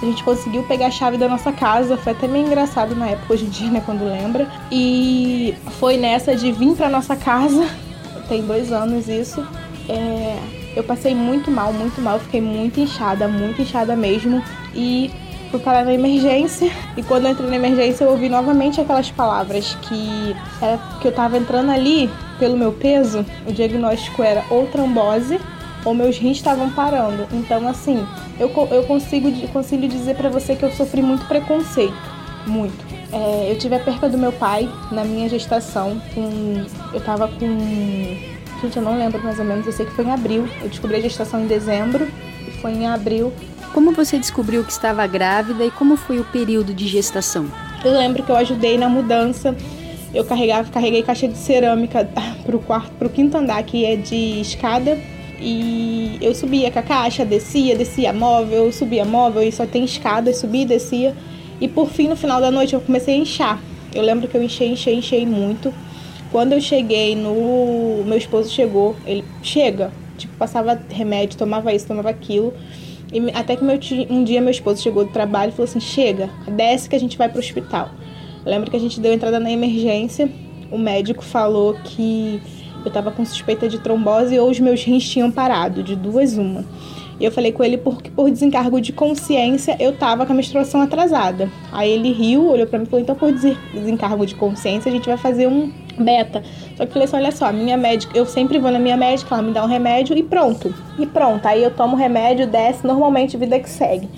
S17: A gente conseguiu pegar a chave da nossa casa, foi até meio engraçado na época, hoje em dia, né, quando lembra. E foi nessa de vir pra nossa casa, *laughs* tem dois anos isso. É, eu passei muito mal, muito mal, fiquei muito inchada, muito inchada mesmo. E fui parar na emergência. E quando eu entrei na emergência, eu ouvi novamente aquelas palavras que era que eu tava entrando ali pelo meu peso. O diagnóstico era ou trombose ou meus rins estavam parando. Então, assim, eu, eu consigo, consigo dizer para você que eu sofri muito preconceito. Muito. É, eu tive a perca do meu pai na minha gestação. Com, eu tava com. Gente, eu não lembro mais ou menos, eu sei que foi em abril. Eu descobri a gestação em dezembro e foi em abril
S6: como você descobriu que estava grávida e como foi o período de gestação?
S17: Eu lembro que eu ajudei na mudança. Eu carregava, carreguei caixa de cerâmica *laughs* pro quarto, pro quinto andar que é de escada. E eu subia com a caixa, descia, descia móvel, subia móvel e só tem escada, subia e descia. E por fim, no final da noite, eu comecei a inchar. Eu lembro que eu enchei, enchei, enchei muito. Quando eu cheguei no. Meu esposo chegou, ele chega, tipo, passava remédio, tomava isso, tomava aquilo. E até que meu, um dia meu esposo chegou do trabalho e falou assim: chega, desce que a gente vai pro hospital. Lembro que a gente deu entrada na emergência. O médico falou que eu tava com suspeita de trombose ou os meus rins tinham parado, de duas uma. E eu falei com ele porque por desencargo de consciência eu tava com a menstruação atrasada. Aí ele riu, olhou para mim e falou: "Então por desencargo de consciência a gente vai fazer um beta". Só que eu falei assim: "Olha só, minha médica, eu sempre vou na minha médica, ela me dá um remédio e pronto. E pronto. Aí eu tomo o remédio, desce, normalmente vida que segue".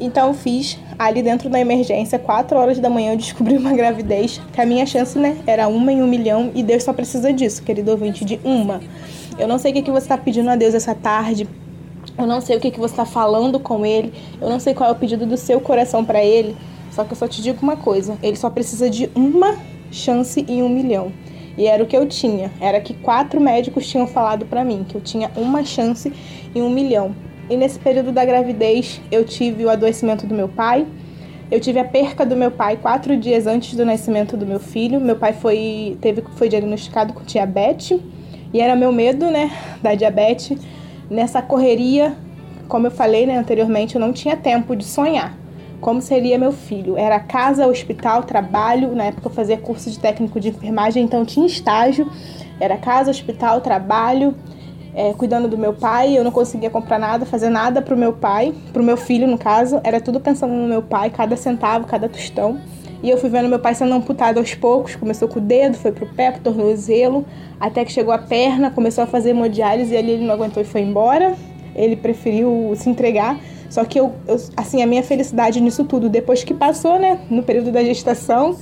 S17: Então eu fiz ali dentro da emergência, 4 horas da manhã, eu descobri uma gravidez, que a minha chance, né, era uma em um milhão, e Deus só precisa disso, querido ouvinte, de uma. Eu não sei o que, que você está pedindo a Deus essa tarde, eu não sei o que, que você está falando com Ele, eu não sei qual é o pedido do seu coração para Ele, só que eu só te digo uma coisa: Ele só precisa de uma chance em um milhão. E era o que eu tinha. Era que quatro médicos tinham falado para mim que eu tinha uma chance em um milhão. E nesse período da gravidez, eu tive o adoecimento do meu pai. Eu tive a perca do meu pai quatro dias antes do nascimento do meu filho. Meu pai foi, teve, foi diagnosticado com diabetes. E era meu medo, né, da diabetes. Nessa correria, como eu falei né, anteriormente, eu não tinha tempo de sonhar como seria meu filho. Era casa, hospital, trabalho. Na época eu fazia curso de técnico de enfermagem, então tinha estágio. Era casa, hospital, trabalho, é, cuidando do meu pai. Eu não conseguia comprar nada, fazer nada pro meu pai, pro meu filho, no caso. Era tudo pensando no meu pai, cada centavo, cada tostão. E eu fui vendo meu pai sendo amputado aos poucos. Começou com o dedo, foi pro pé, pro tornozelo, até que chegou a perna, começou a fazer hemodiálise e ali ele não aguentou e foi embora. Ele preferiu se entregar. Só que eu, eu, assim, a minha felicidade nisso tudo, depois que passou, né, no período da gestação,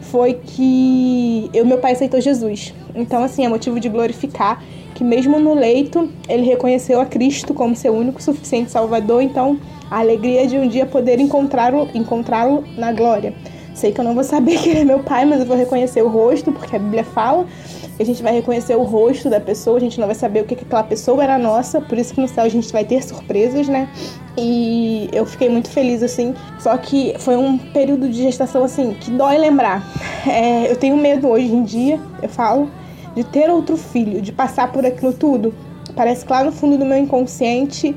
S17: foi que eu, meu pai aceitou Jesus. Então, assim, é motivo de glorificar que mesmo no leito, ele reconheceu a Cristo como seu único suficiente Salvador. Então, a alegria de um dia poder encontrá-lo encontrá na glória. Sei que eu não vou saber *laughs* que ele é meu pai, mas eu vou reconhecer o rosto, porque a Bíblia fala a gente vai reconhecer o rosto da pessoa, a gente não vai saber o que, que aquela pessoa era nossa, por isso que no céu a gente vai ter surpresas, né? E eu fiquei muito feliz, assim. Só que foi um período de gestação, assim, que dói lembrar. É, eu tenho medo hoje em dia, eu falo, de ter outro filho, de passar por aquilo tudo. Parece que lá no fundo do meu inconsciente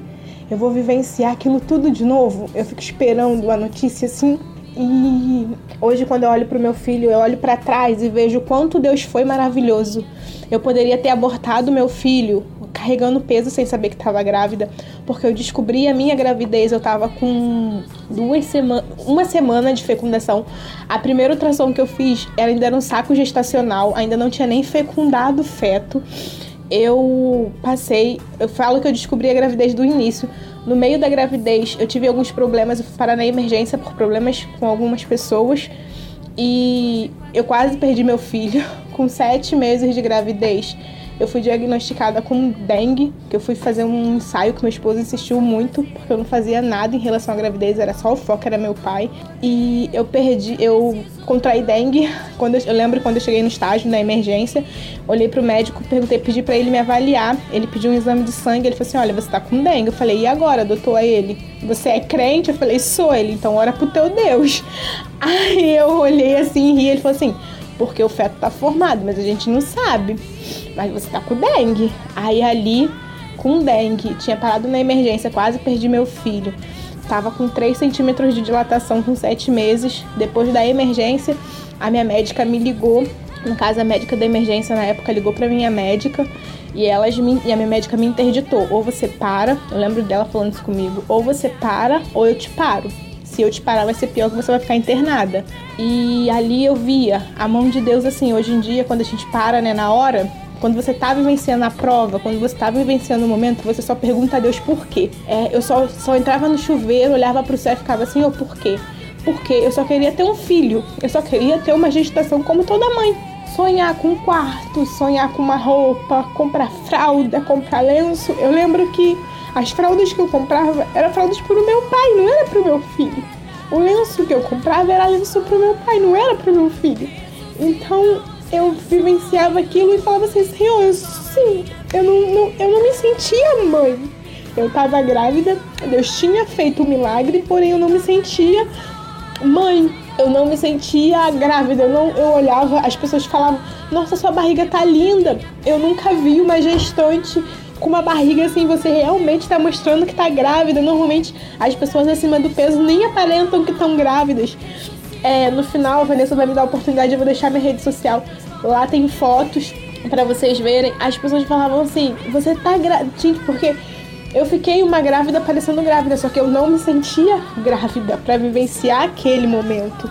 S17: eu vou vivenciar aquilo tudo de novo. Eu fico esperando a notícia assim e hoje, quando eu olho para o meu filho, eu olho para trás e vejo quanto Deus foi maravilhoso. Eu poderia ter abortado meu filho, carregando peso sem saber que estava grávida, porque eu descobri a minha gravidez. Eu estava com duas semanas, uma semana de fecundação. A primeira ultrassom que eu fiz ainda era um saco gestacional, ainda não tinha nem fecundado o feto. Eu passei, eu falo que eu descobri a gravidez do início, no meio da gravidez, eu tive alguns problemas, eu fui parar na emergência por problemas com algumas pessoas. E eu quase perdi meu filho *laughs* com sete meses de gravidez eu fui diagnosticada com dengue, que eu fui fazer um ensaio que meu esposo insistiu muito, porque eu não fazia nada em relação à gravidez, era só o foco, era meu pai. E eu perdi, eu contraí dengue, *laughs* quando eu, eu lembro quando eu cheguei no estágio, na emergência, olhei pro médico, perguntei, pedi para ele me avaliar, ele pediu um exame de sangue, ele falou assim, olha, você tá com dengue. Eu falei, e agora, doutor? A ele, você é crente? Eu falei, sou ele, então ora pro teu Deus. *laughs* Aí eu olhei assim, ri, ele falou assim, porque o feto tá formado, mas a gente não sabe. Mas você tá com dengue. Aí ali, com dengue, tinha parado na emergência, quase perdi meu filho. Tava com 3 centímetros de dilatação com 7 meses. Depois da emergência, a minha médica me ligou. No caso, a médica da emergência na época ligou pra minha médica e, elas me, e a minha médica me interditou. Ou você para, eu lembro dela falando isso comigo, ou você para ou eu te paro se eu te parar vai ser pior que você vai ficar internada. E ali eu via a mão de Deus assim, hoje em dia, quando a gente para, né, na hora, quando você tá vivenciando a prova, quando você tá vivenciando o momento, você só pergunta a Deus por quê. É, eu só, só entrava no chuveiro, olhava pro céu e ficava assim, oh, por quê? Porque eu só queria ter um filho, eu só queria ter uma gestação como toda mãe. Sonhar com um quarto, sonhar com uma roupa, comprar fralda, comprar lenço. Eu lembro que as fraldas que eu comprava eram fraldas pro meu pai, não era pro meu filho. O lenço que eu comprava era lenço pro meu pai, não era pro meu filho. Então eu vivenciava aquilo e falava assim, Senhor, eu, sim, eu não, não, eu não me sentia mãe. Eu estava grávida, Deus tinha feito um milagre, porém eu não me sentia mãe. Eu não me sentia grávida, eu, não, eu olhava, as pessoas falavam, nossa, sua barriga tá linda. Eu nunca vi uma gestante com uma barriga assim, você realmente está mostrando que está grávida. Normalmente as pessoas acima do peso nem aparentam que estão grávidas. É, no final, a Vanessa vai me dar a oportunidade, eu vou deixar minha rede social. Lá tem fotos para vocês verem. As pessoas falavam assim: você tá grávida. Porque eu fiquei uma grávida parecendo grávida, só que eu não me sentia grávida para vivenciar aquele momento.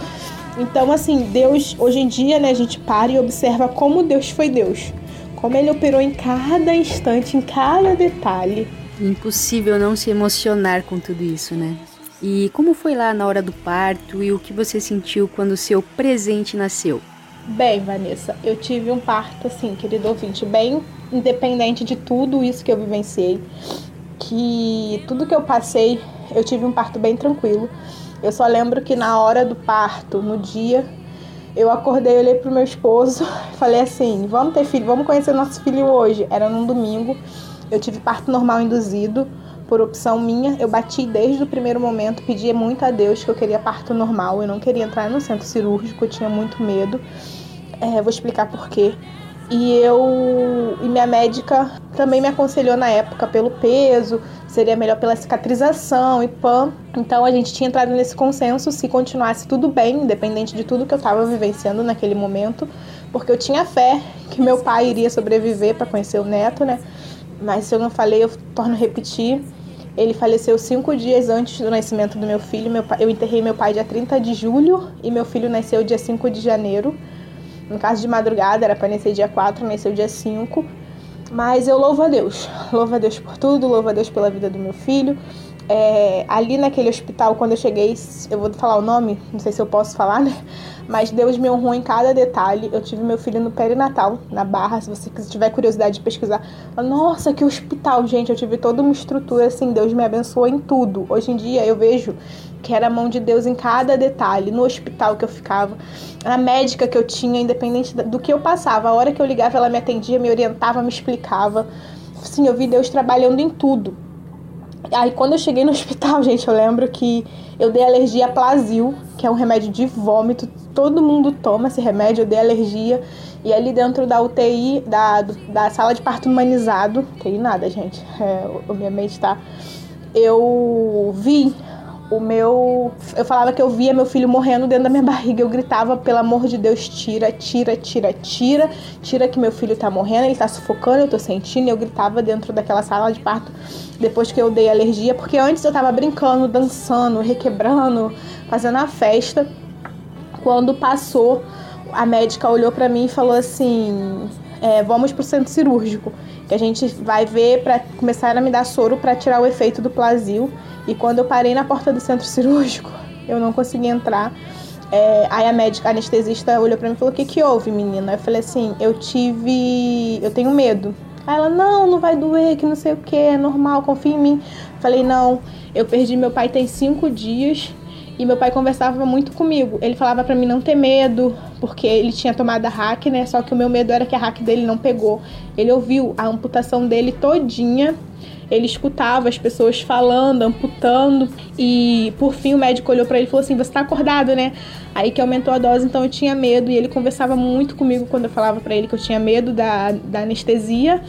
S17: Então, assim, Deus, hoje em dia, né, a gente para e observa como Deus foi Deus como ele operou em cada instante, em cada detalhe.
S6: Impossível não se emocionar com tudo isso, né? E como foi lá na hora do parto e o que você sentiu quando seu presente nasceu?
S17: Bem, Vanessa, eu tive um parto, assim, querido ouvinte, bem independente de tudo isso que eu vivenciei, que tudo que eu passei, eu tive um parto bem tranquilo. Eu só lembro que na hora do parto, no dia, eu acordei, olhei pro meu esposo *laughs* falei assim: vamos ter filho, vamos conhecer nosso filho hoje. Era num domingo, eu tive parto normal induzido, por opção minha. Eu bati desde o primeiro momento, pedi muito a Deus que eu queria parto normal, eu não queria entrar no centro cirúrgico, eu tinha muito medo. É, vou explicar por quê. E eu e minha médica também me aconselhou na época pelo peso, seria melhor pela cicatrização e pã. Então a gente tinha entrado nesse consenso se continuasse tudo bem, independente de tudo que eu estava vivenciando naquele momento, porque eu tinha fé que meu pai iria sobreviver para conhecer o neto, né? Mas se eu não falei, eu torno a repetir. Ele faleceu cinco dias antes do nascimento do meu filho. Meu pai, eu enterrei meu pai dia 30 de julho e meu filho nasceu dia 5 de janeiro. No caso de madrugada, era para nascer dia 4, nasceu dia 5. Mas eu louvo a Deus. Louvo a Deus por tudo, louvo a Deus pela vida do meu filho. É, ali naquele hospital, quando eu cheguei, eu vou falar o nome, não sei se eu posso falar, né? Mas Deus me honrou em cada detalhe. Eu tive meu filho no perinatal, na Barra. Se você tiver curiosidade de pesquisar, nossa, que hospital, gente! Eu tive toda uma estrutura assim. Deus me abençoou em tudo. Hoje em dia eu vejo que era a mão de Deus em cada detalhe, no hospital que eu ficava, a médica que eu tinha, independente do que eu passava. A hora que eu ligava, ela me atendia, me orientava, me explicava. Sim, eu vi Deus trabalhando em tudo. Aí quando eu cheguei no *laughs* hospital, gente, eu lembro que eu dei alergia a Plasil, que é um remédio de vômito. Todo mundo toma esse remédio, eu dei alergia. E ali dentro da UTI, da, da sala de parto humanizado, tem nada, gente, *laughs* é, minha tá. Eu vi o meu. Eu falava que eu via meu filho morrendo dentro da minha *laughs* barriga. Eu gritava, pelo amor de Deus, tira, tira, tira, tira, tira que meu filho tá morrendo, ele tá sufocando, eu tô sentindo. E eu gritava dentro daquela sala de parto depois que eu dei alergia, porque antes eu tava brincando, dançando, requebrando, fazendo a festa. Quando passou, a médica olhou para mim e falou assim: é, vamos pro centro cirúrgico, que a gente vai ver para começar a me dar soro para tirar o efeito do plasil. E quando eu parei na porta do centro *laughs* cirúrgico, eu não consegui entrar. É, aí a médica, a anestesista olhou para mim e falou: "O que que houve, menina?" Eu falei assim: "Eu tive, eu tenho medo". Aí ela: "Não, não vai doer, que não sei o que, é normal, confia em mim". Falei: "Não, eu perdi meu pai tem cinco dias e meu pai conversava muito comigo. Ele falava para mim não ter medo, porque ele tinha tomado a hack, né? Só que o meu medo era que a hack dele não pegou. Ele ouviu a amputação dele todinha. Ele escutava as pessoas falando, amputando, e por fim o médico olhou para ele e falou assim: "Você tá acordado, né?" Aí que aumentou a dose, então eu tinha medo, e ele conversava muito comigo quando eu falava para ele que eu tinha medo da, da anestesia.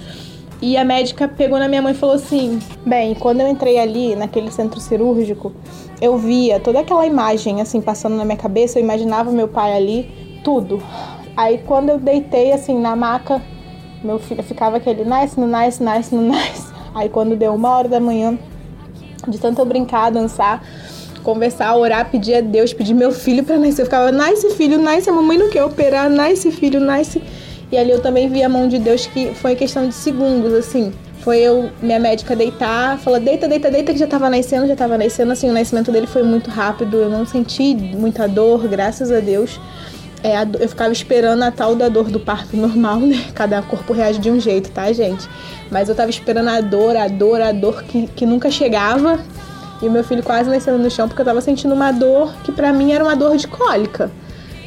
S17: E a médica pegou na minha mãe e falou assim: Bem, quando eu entrei ali naquele centro cirúrgico, eu via toda aquela imagem assim passando na minha cabeça, eu imaginava meu pai ali, tudo. Aí quando eu deitei assim na maca, meu filho ficava aquele nice, no nice, nice, no nice. Aí quando deu uma hora da manhã, de tanto eu brincar, dançar, conversar, orar, pedir a Deus, pedir meu filho para nascer, eu ficava nice filho, nice, a mamãe não quer operar, nice filho, nice. E ali eu também vi a mão de Deus que foi questão de segundos, assim. Foi eu, minha médica deitar, falou: deita, deita, deita, que já tava nascendo, já tava nascendo. Assim, o nascimento dele foi muito rápido, eu não senti muita dor, graças a Deus. É, eu ficava esperando a tal da dor do parto *laughs* normal, né? Cada corpo reage de um jeito, tá, gente? Mas eu tava esperando a dor, a dor, a dor que, que nunca chegava. E o meu filho quase nascendo no chão porque eu tava sentindo uma dor que para mim era uma dor de cólica.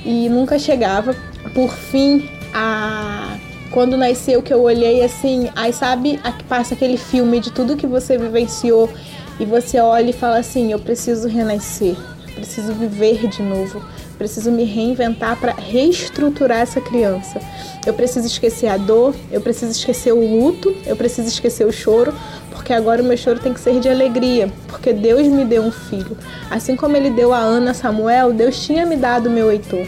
S17: E nunca chegava. Por fim, a quando nasceu que eu olhei assim, aí sabe, passa aquele filme de tudo que você vivenciou e você olha e fala assim, eu preciso renascer, preciso viver de novo, preciso me reinventar para reestruturar essa criança. Eu preciso esquecer a dor, eu preciso esquecer o luto, eu preciso esquecer o choro, porque agora o meu choro tem que ser de alegria, porque Deus me deu um filho. Assim como ele deu a Ana Samuel, Deus tinha me dado o meu Heitor.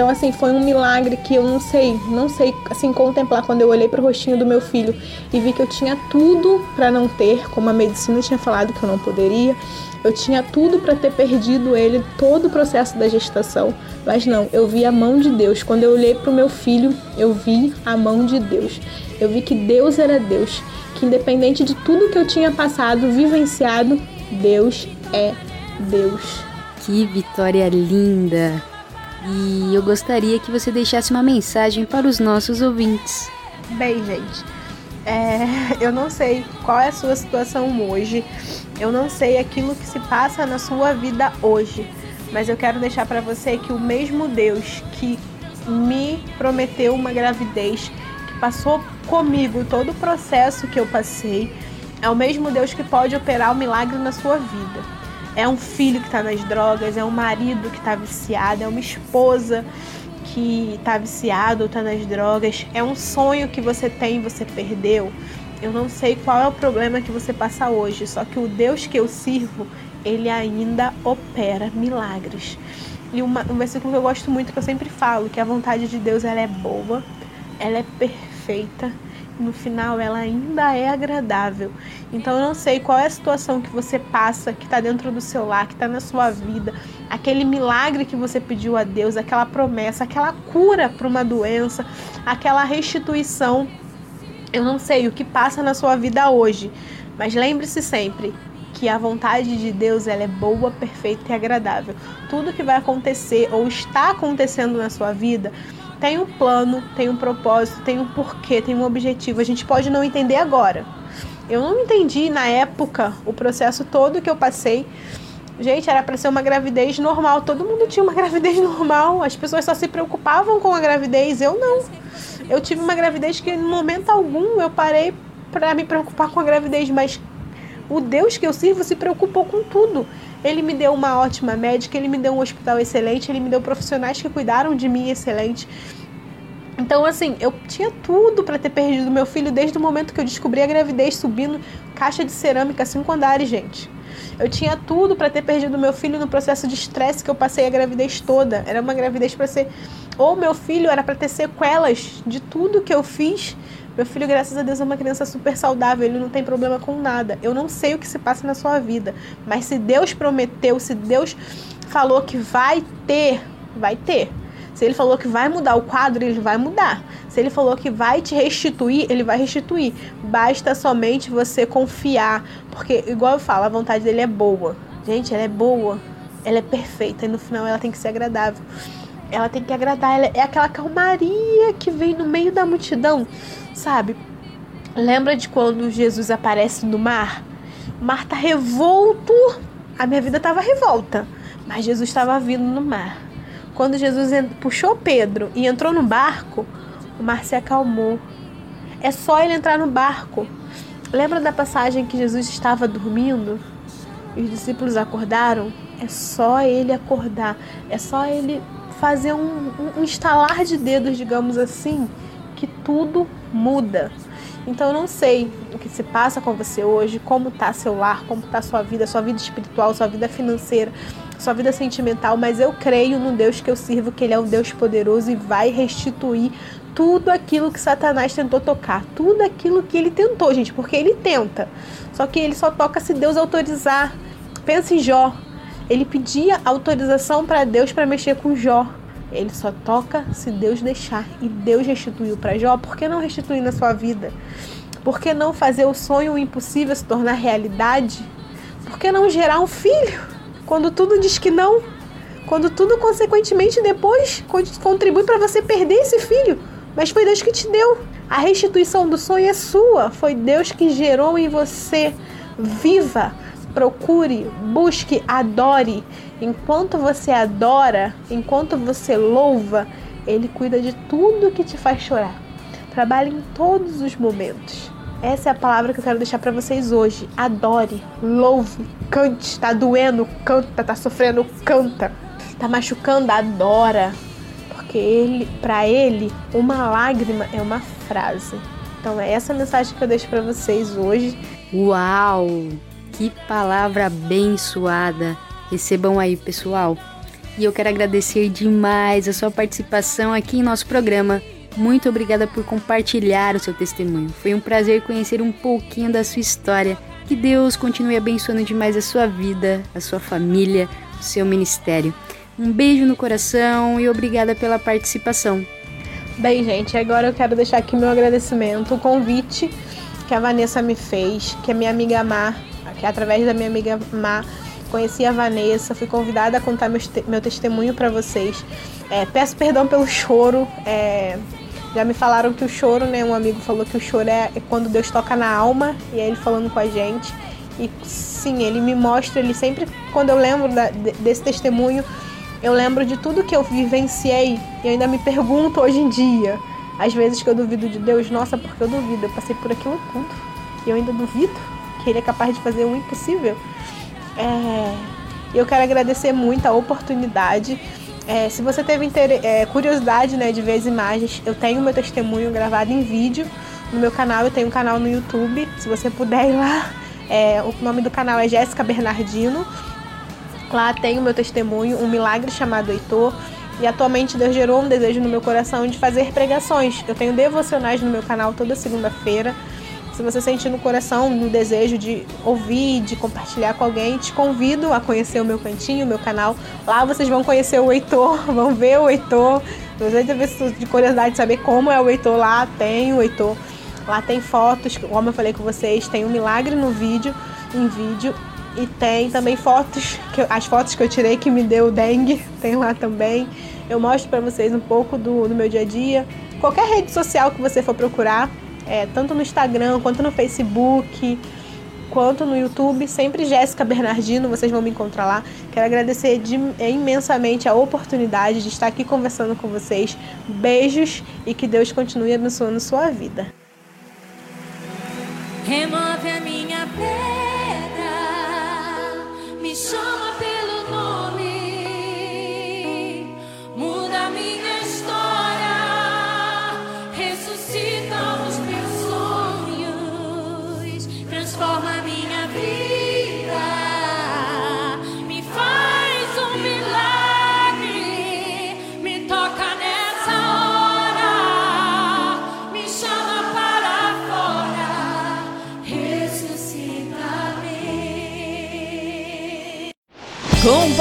S17: Então, assim, foi um milagre que eu não sei, não sei, assim, contemplar quando eu olhei para o rostinho do meu filho e vi que eu tinha tudo para não ter, como a medicina tinha falado que eu não poderia. Eu tinha tudo para ter perdido ele todo o processo da gestação, mas não, eu vi a mão de Deus. Quando eu olhei para o meu filho, eu vi a mão de Deus. Eu vi que Deus era Deus, que independente de tudo que eu tinha passado, vivenciado, Deus é Deus.
S6: Que vitória linda! E eu gostaria que você deixasse uma mensagem para os nossos ouvintes.
S17: Bem, gente, é, *laughs* eu não sei qual é a sua situação hoje, eu não sei aquilo que se passa na sua vida hoje, mas eu quero deixar para você que o mesmo Deus que me prometeu uma gravidez, que passou comigo todo o processo que eu passei, é o mesmo Deus que pode operar o um milagre na sua vida. É um filho que está nas drogas, é um marido que está viciado, é uma esposa que está viciado ou está nas drogas, é um sonho que você tem e você perdeu. Eu não sei qual é o problema que você passa hoje, só que o Deus que eu sirvo, ele ainda opera milagres. E uma, um versículo que eu gosto muito, que eu sempre falo, que a vontade de Deus ela é boa, ela é perfeita no final ela ainda é agradável. Então eu não sei qual é a situação que você passa, que está dentro do seu lar, que está na sua vida, aquele milagre que você pediu a Deus, aquela promessa, aquela cura para uma doença, aquela restituição. Eu não sei o que passa na sua vida hoje, mas lembre-se sempre que a vontade de Deus ela é boa, perfeita e agradável. Tudo que vai acontecer ou está acontecendo na sua vida tem um plano, tem um propósito, tem um porquê, tem um objetivo. A gente pode não entender agora. Eu não entendi na época o processo todo que eu passei. Gente, era para ser uma gravidez normal. Todo mundo tinha uma *laughs* gravidez normal. As pessoas só se preocupavam com a gravidez. Eu não. Eu tive uma gravidez que, em momento algum, eu parei para me preocupar com a gravidez. Mas o Deus que eu sirvo se preocupou com tudo. Ele me deu uma ótima médica, ele me deu um hospital excelente, ele me deu profissionais que cuidaram de mim excelente. Então, assim, eu tinha tudo para ter perdido meu filho desde o momento que eu descobri a gravidez subindo caixa de cerâmica cinco andares, gente. Eu tinha tudo para ter perdido meu filho no processo de estresse que eu passei a gravidez toda. Era uma gravidez para ser ou meu filho era para ter sequelas de tudo que eu fiz meu filho, graças a Deus, é uma criança super saudável, ele não tem problema com nada. Eu não sei o que se passa na sua vida, mas se Deus prometeu, se Deus falou que vai ter, vai ter. Se ele falou que vai mudar o quadro, ele vai mudar. Se ele falou que vai te restituir, ele vai restituir. Basta somente você confiar, porque igual eu falo, a vontade dele é boa. Gente, ela é boa, ela é perfeita e no final ela tem que ser agradável. Ela tem que agradar, ela é aquela calmaria que vem no meio da multidão sabe? Lembra de quando Jesus aparece no mar? O mar tá revolto. A minha vida estava revolta, mas Jesus estava vindo no mar. Quando Jesus puxou Pedro e entrou no barco, o mar se acalmou. É só ele entrar no barco. Lembra da passagem que Jesus estava dormindo e os discípulos acordaram? É só ele acordar, é só ele fazer um, um, um estalar de dedos, digamos assim, que tudo muda. Então eu não sei o que se passa com você hoje, como está seu lar, como está sua vida, sua vida espiritual, sua vida financeira, sua vida sentimental, mas eu creio no Deus que eu sirvo, que ele é um Deus poderoso e vai restituir tudo aquilo que Satanás tentou tocar, tudo aquilo que ele tentou, gente, porque ele tenta. Só que ele só toca se Deus autorizar. Pensa em Jó. Ele pedia autorização para Deus para mexer com Jó. Ele só toca se Deus deixar. E Deus restituiu para Jó. Por que não restituir na sua vida? Por que não fazer o sonho impossível se tornar realidade? Por que não gerar um filho? Quando tudo diz que não. Quando tudo, consequentemente, depois contribui para você perder esse filho. Mas foi Deus que te deu. A restituição do sonho é sua. Foi Deus que gerou em você. Viva procure, busque, adore. Enquanto você adora, enquanto você louva, ele cuida de tudo que te faz chorar. Trabalhe em todos os momentos. Essa é a palavra que eu quero deixar para vocês hoje. Adore, louve, cante. Tá doendo, canta. Tá sofrendo, canta. Tá machucando, adora. Porque ele, para ele, uma lágrima é uma frase. Então é essa mensagem que eu deixo para vocês hoje.
S6: Uau! Que palavra abençoada! Recebam aí, pessoal. E eu quero agradecer demais a sua participação aqui em nosso programa. Muito obrigada por compartilhar o seu testemunho. Foi um prazer conhecer um pouquinho da sua história. Que Deus continue abençoando demais a sua vida, a sua família, o seu ministério. Um beijo no coração e obrigada pela participação.
S17: Bem, gente, agora eu quero deixar aqui meu agradecimento, o convite que a Vanessa me fez, que a minha amiga Mar que através da minha amiga Má conheci a Vanessa, fui convidada a contar meu, meu testemunho para vocês. É, peço perdão pelo choro. É, já me falaram que o choro, né? Um amigo falou que o choro é, é quando Deus toca na alma e é ele falando com a gente. E sim, ele me mostra, ele sempre, quando eu lembro da, desse testemunho, eu lembro de tudo que eu vivenciei e ainda me pergunto hoje em dia, às vezes que eu duvido de Deus, nossa, porque eu duvido, eu passei por aquilo tudo e eu ainda duvido que Ele é capaz de fazer o impossível. É, eu quero agradecer muito a oportunidade. É, se você teve é, curiosidade né, de ver as imagens, eu tenho meu testemunho gravado em vídeo no meu canal. Eu tenho um canal no YouTube. Se você puder ir lá, é, o nome do canal é Jéssica Bernardino. Lá tem o meu testemunho, um milagre chamado Heitor. E atualmente Deus gerou um desejo no meu coração de fazer pregações. Eu tenho devocionais no meu canal toda segunda-feira. Se você sentir no coração no desejo de ouvir, de compartilhar com alguém, te convido a conhecer o meu cantinho, o meu canal. Lá vocês vão conhecer o Heitor, *laughs* vão ver o Heitor. Se você tiver de curiosidade de saber como é o Heitor lá, tem o Heitor. Lá tem fotos, como eu falei com vocês, tem um milagre no vídeo, em vídeo e tem também fotos, que as fotos que eu tirei que me deu dengue, *laughs* tem lá também. Eu mostro para vocês um pouco do, do meu dia a dia. Qualquer rede social que você for procurar, é, tanto no Instagram, quanto no Facebook, quanto no YouTube, sempre Jéssica Bernardino, vocês vão me encontrar lá. Quero agradecer de, imensamente a oportunidade de estar aqui conversando com vocês. Beijos e que Deus continue abençoando sua vida.
S5: Remove a minha pedra, me chama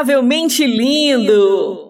S4: Incomparavelmente lindo!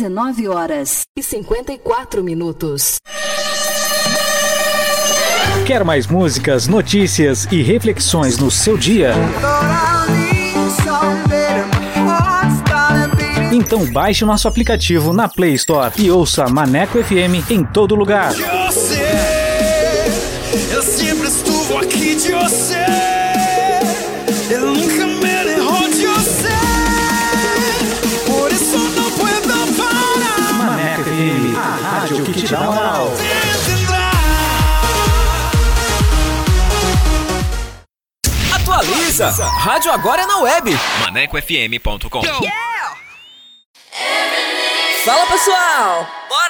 S4: 19 horas e 54 minutos.
S10: Quer mais músicas, notícias e reflexões no seu dia? Então baixe nosso aplicativo na Play Store e ouça Maneco FM em todo lugar. Dá moral.
S18: Atualiza! Rádio agora é na web. ManecoFM.com.
S4: Fala pessoal! Bora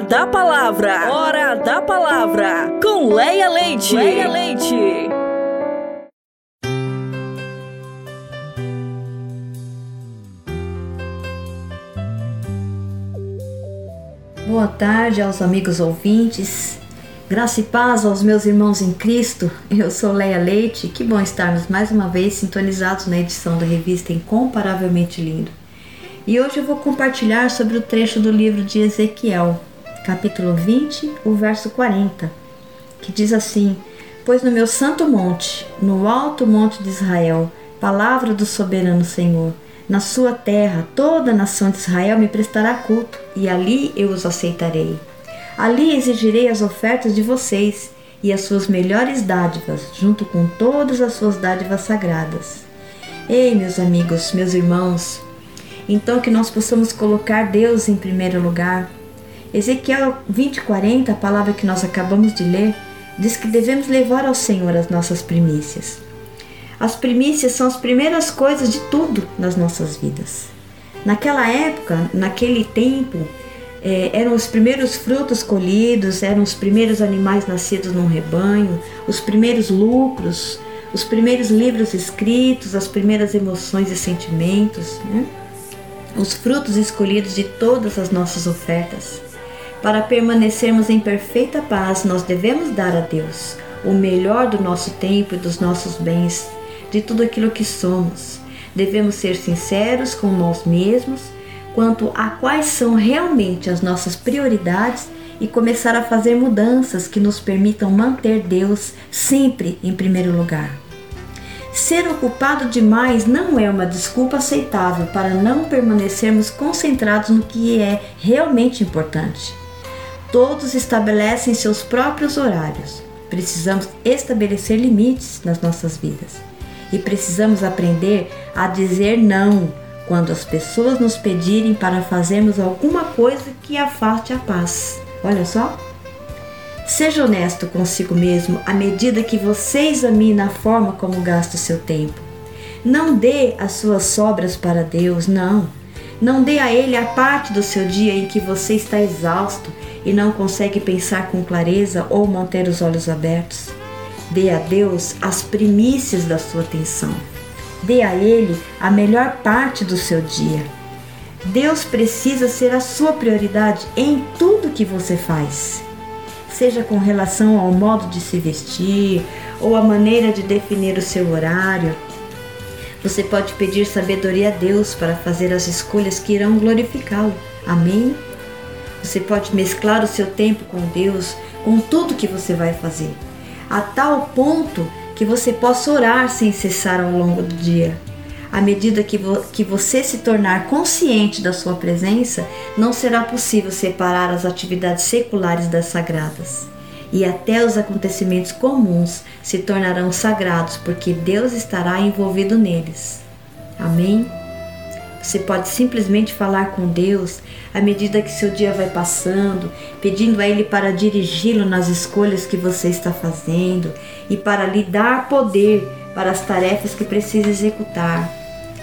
S4: Hora da palavra. Hora da palavra. Com Leia Leite. Leia Leite.
S19: Boa tarde aos amigos ouvintes. Graça e paz aos meus irmãos em Cristo. Eu sou Leia Leite. Que bom estarmos mais uma vez sintonizados na edição da revista Incomparavelmente Lindo. E hoje eu vou compartilhar sobre o trecho do livro de Ezequiel, capítulo 20, o verso 40, que diz assim: Pois no meu santo monte, no alto monte de Israel, palavra do soberano Senhor, na sua terra toda a nação de Israel me prestará culto, e ali eu os aceitarei. Ali exigirei as ofertas de vocês e as suas melhores dádivas, junto com todas as suas dádivas sagradas. Ei, meus amigos, meus irmãos, então que nós possamos colocar Deus em primeiro lugar. Ezequiel 20:40, a palavra que nós acabamos de ler, diz que devemos levar ao Senhor as nossas primícias. As primícias são as primeiras coisas de tudo nas nossas vidas. Naquela época, naquele tempo, eh, eram os primeiros frutos colhidos, eram os primeiros animais nascidos num rebanho, os primeiros lucros, os primeiros livros escritos, as primeiras emoções e sentimentos, né? os frutos escolhidos de todas as nossas ofertas. Para permanecermos em perfeita paz, nós devemos dar a Deus o melhor do nosso tempo e dos nossos bens, de tudo aquilo que somos. Devemos ser sinceros com nós mesmos quanto a quais são realmente as nossas prioridades e começar a fazer mudanças que nos permitam manter Deus sempre em primeiro lugar. ser ocupado demais não é uma desculpa aceitável para não permanecermos concentrados no que é realmente importante. Todos estabelecem seus próprios horários. Precisamos estabelecer limites nas nossas vidas. E precisamos aprender a dizer não quando as pessoas nos pedirem para fazermos alguma coisa que afaste a paz. Olha só. Seja honesto consigo mesmo à medida que você examina a forma como gasta o seu tempo. Não dê as suas sobras para Deus, não. Não dê a Ele a parte do seu dia em que você está exausto e não consegue pensar com clareza ou manter os olhos abertos. Dê a Deus as primícias da sua atenção. Dê a Ele a melhor parte do seu dia. Deus precisa ser a sua prioridade em tudo que você faz. Seja com relação ao modo de se vestir ou a maneira de definir o seu horário. Você pode pedir sabedoria a Deus para fazer as escolhas que irão glorificá-lo. Amém? Você pode mesclar o seu tempo com Deus, com tudo que você vai fazer, a tal ponto que você possa orar sem cessar ao longo do dia. À medida que, vo que você se tornar consciente da sua presença, não será possível separar as atividades seculares das sagradas. E até os acontecimentos comuns se tornarão sagrados, porque Deus estará envolvido neles. Amém? Você pode simplesmente falar com Deus à medida que seu dia vai passando, pedindo a Ele para dirigi-lo nas escolhas que você está fazendo e para lhe dar poder para as tarefas que precisa executar.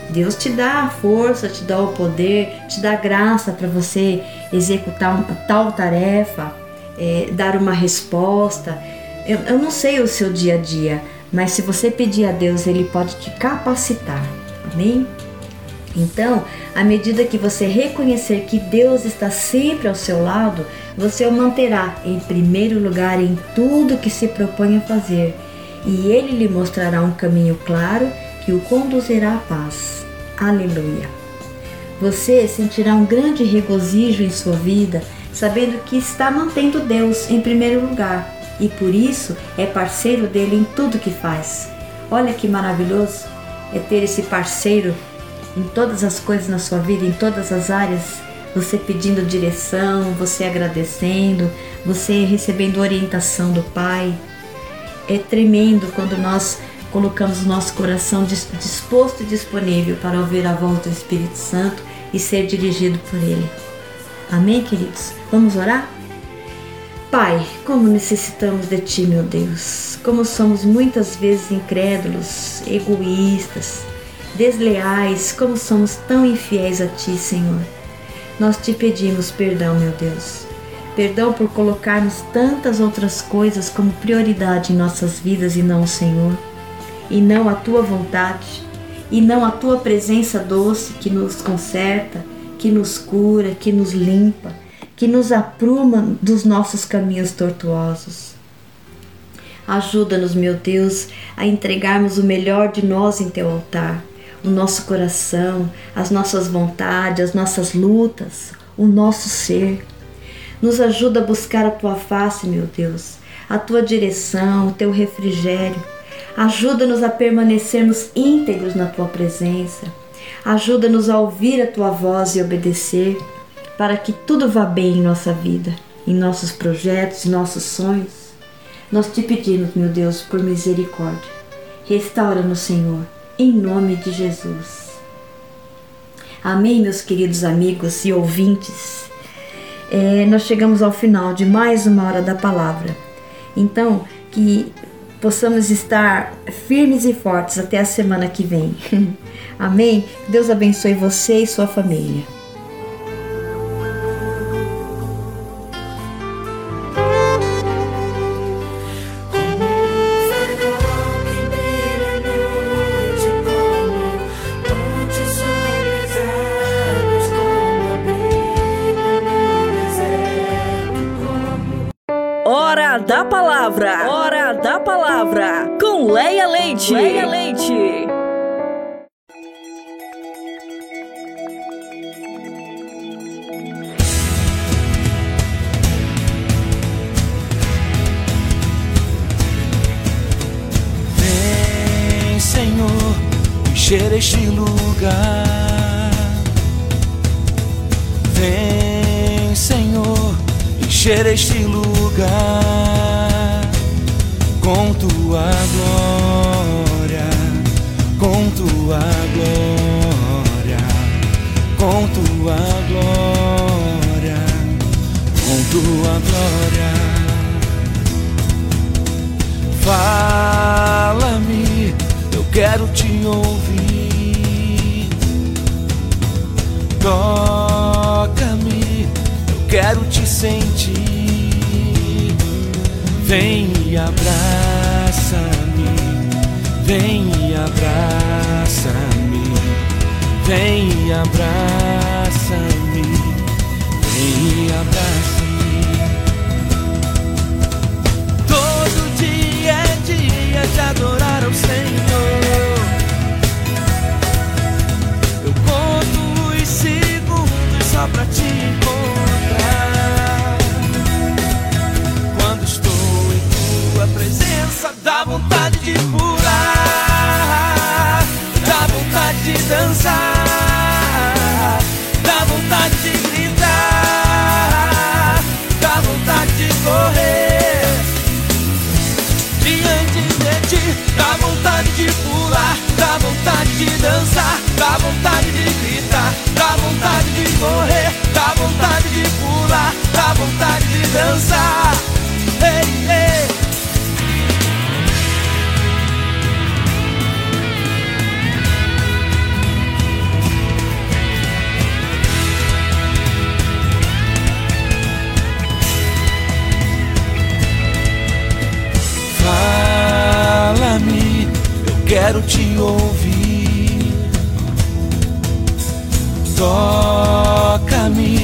S19: Deus te dá a força, te dá o poder, te dá graça para você executar uma tal tarefa, é, dar uma resposta. Eu, eu não sei o seu dia a dia, mas se você pedir a Deus, Ele pode te capacitar. Amém? Então, à medida que você reconhecer que Deus está sempre ao seu lado, você o manterá em primeiro lugar em tudo que se propõe a fazer, e ele lhe mostrará um caminho claro que o conduzirá à paz. Aleluia. Você sentirá um grande regozijo em sua vida, sabendo que está mantendo Deus em primeiro lugar e por isso é parceiro dele em tudo que faz. Olha que maravilhoso é ter esse parceiro em todas as coisas na sua vida, em todas as áreas, você pedindo direção, você agradecendo, você recebendo orientação do Pai. É tremendo quando nós colocamos o nosso coração disposto e disponível para ouvir a voz do Espírito Santo e ser dirigido por Ele. Amém, queridos? Vamos orar? Pai, como necessitamos de Ti, meu Deus. Como somos muitas vezes incrédulos, egoístas, desleais, como somos tão infiéis a Ti, Senhor. Nós te pedimos perdão, meu Deus. Perdão por colocarmos tantas outras coisas como prioridade em nossas vidas e não o Senhor, e não a Tua vontade, e não a Tua presença doce que nos conserta, que nos cura, que nos limpa, que nos apruma dos nossos caminhos tortuosos. Ajuda-nos, meu Deus, a entregarmos o melhor de nós em Teu altar o nosso coração, as nossas vontades, as nossas lutas, o nosso ser. Nos ajuda a buscar a tua face, meu Deus, a tua direção, o teu refrigério. Ajuda-nos a permanecermos íntegros na tua presença. Ajuda-nos a ouvir a tua voz e obedecer, para que tudo vá bem em nossa vida, em nossos projetos e nossos sonhos. Nós te pedimos, meu Deus, por misericórdia. Restaura-nos, Senhor em nome de Jesus. Amém, meus queridos amigos e ouvintes. É, nós chegamos ao final de mais uma hora da palavra. Então, que possamos estar firmes e fortes até a semana que vem. *laughs* Amém? Deus abençoe você e sua família.
S9: Ouvir. Toca-me, eu quero te sentir. Vem e abraça-me, vem e abraça-me, vem e abraça-me, vem e abraça-me. Todo dia é dia de adorar ao Senhor. Pra te encontrar. Quando estou em tua presença, dá vontade de pular, dá vontade de dançar, dá vontade de gritar, dá vontade de correr diante de ti. Dá vontade de pular, dá vontade de dançar, dá vontade de gritar, dá vontade de correr, vontade de dançar. Ei, ei. Fala-me, eu quero te ouvir. Toca-me,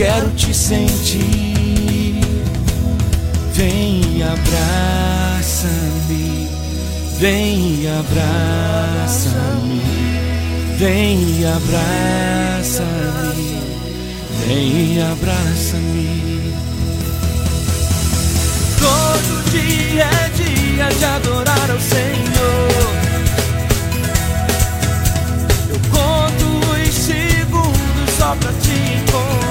S9: quero te sentir. Vem e abraça-me, vem e abraça-me, vem e abraça-me, vem e abraça-me. Todo dia é dia de adorar ao Senhor. Eu conto os segundos só pra te encontrar.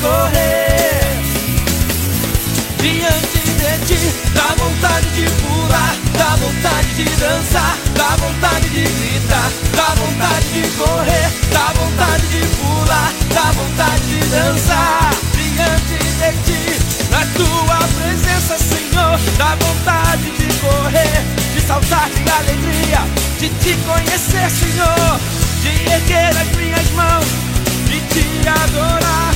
S9: Correr diante de ti. Dá vontade de pular, dá vontade de dançar, dá vontade de gritar, dá vontade de correr, dá vontade de pular, dá vontade de dançar diante de ti. Na tua presença, Senhor, dá vontade de correr, de saltar de alegria, de te conhecer, Senhor, de erguer as minhas mãos, de te adorar,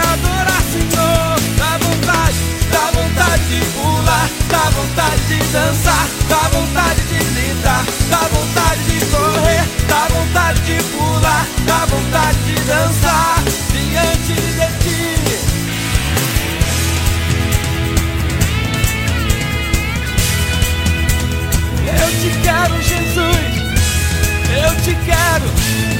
S9: adorar, Senhor. Dá vontade, dá vontade de pular, dá vontade de dançar, dá vontade de gritar, dá vontade de correr, dá vontade de pular, dá vontade de dançar diante de ti. Eu te quero, Jesus, eu te quero.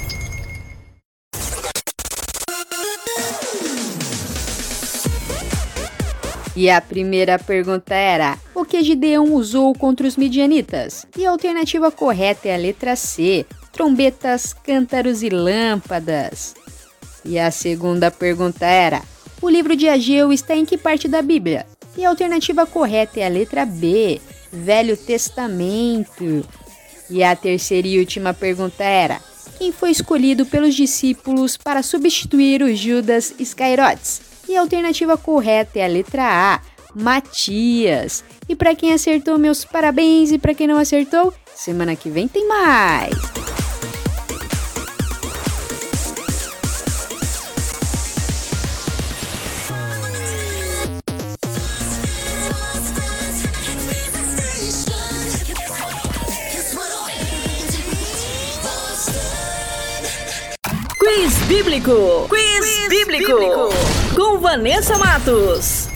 S6: E a primeira pergunta era: o que Gideão usou contra os midianitas? E a alternativa correta é a letra C: trombetas, cântaros e lâmpadas. E a segunda pergunta era: o livro de Ageu está em que parte da Bíblia? E a alternativa correta é a letra B: Velho Testamento. E a terceira e última pergunta era: quem foi escolhido pelos discípulos para substituir o Judas Iscariotes? E a alternativa correta é a letra A, Matias. E para quem acertou, meus parabéns, e para quem não acertou, semana que vem tem mais.
S4: Bíblico. Quiz, bíblico. bíblico. Com Vanessa Matos.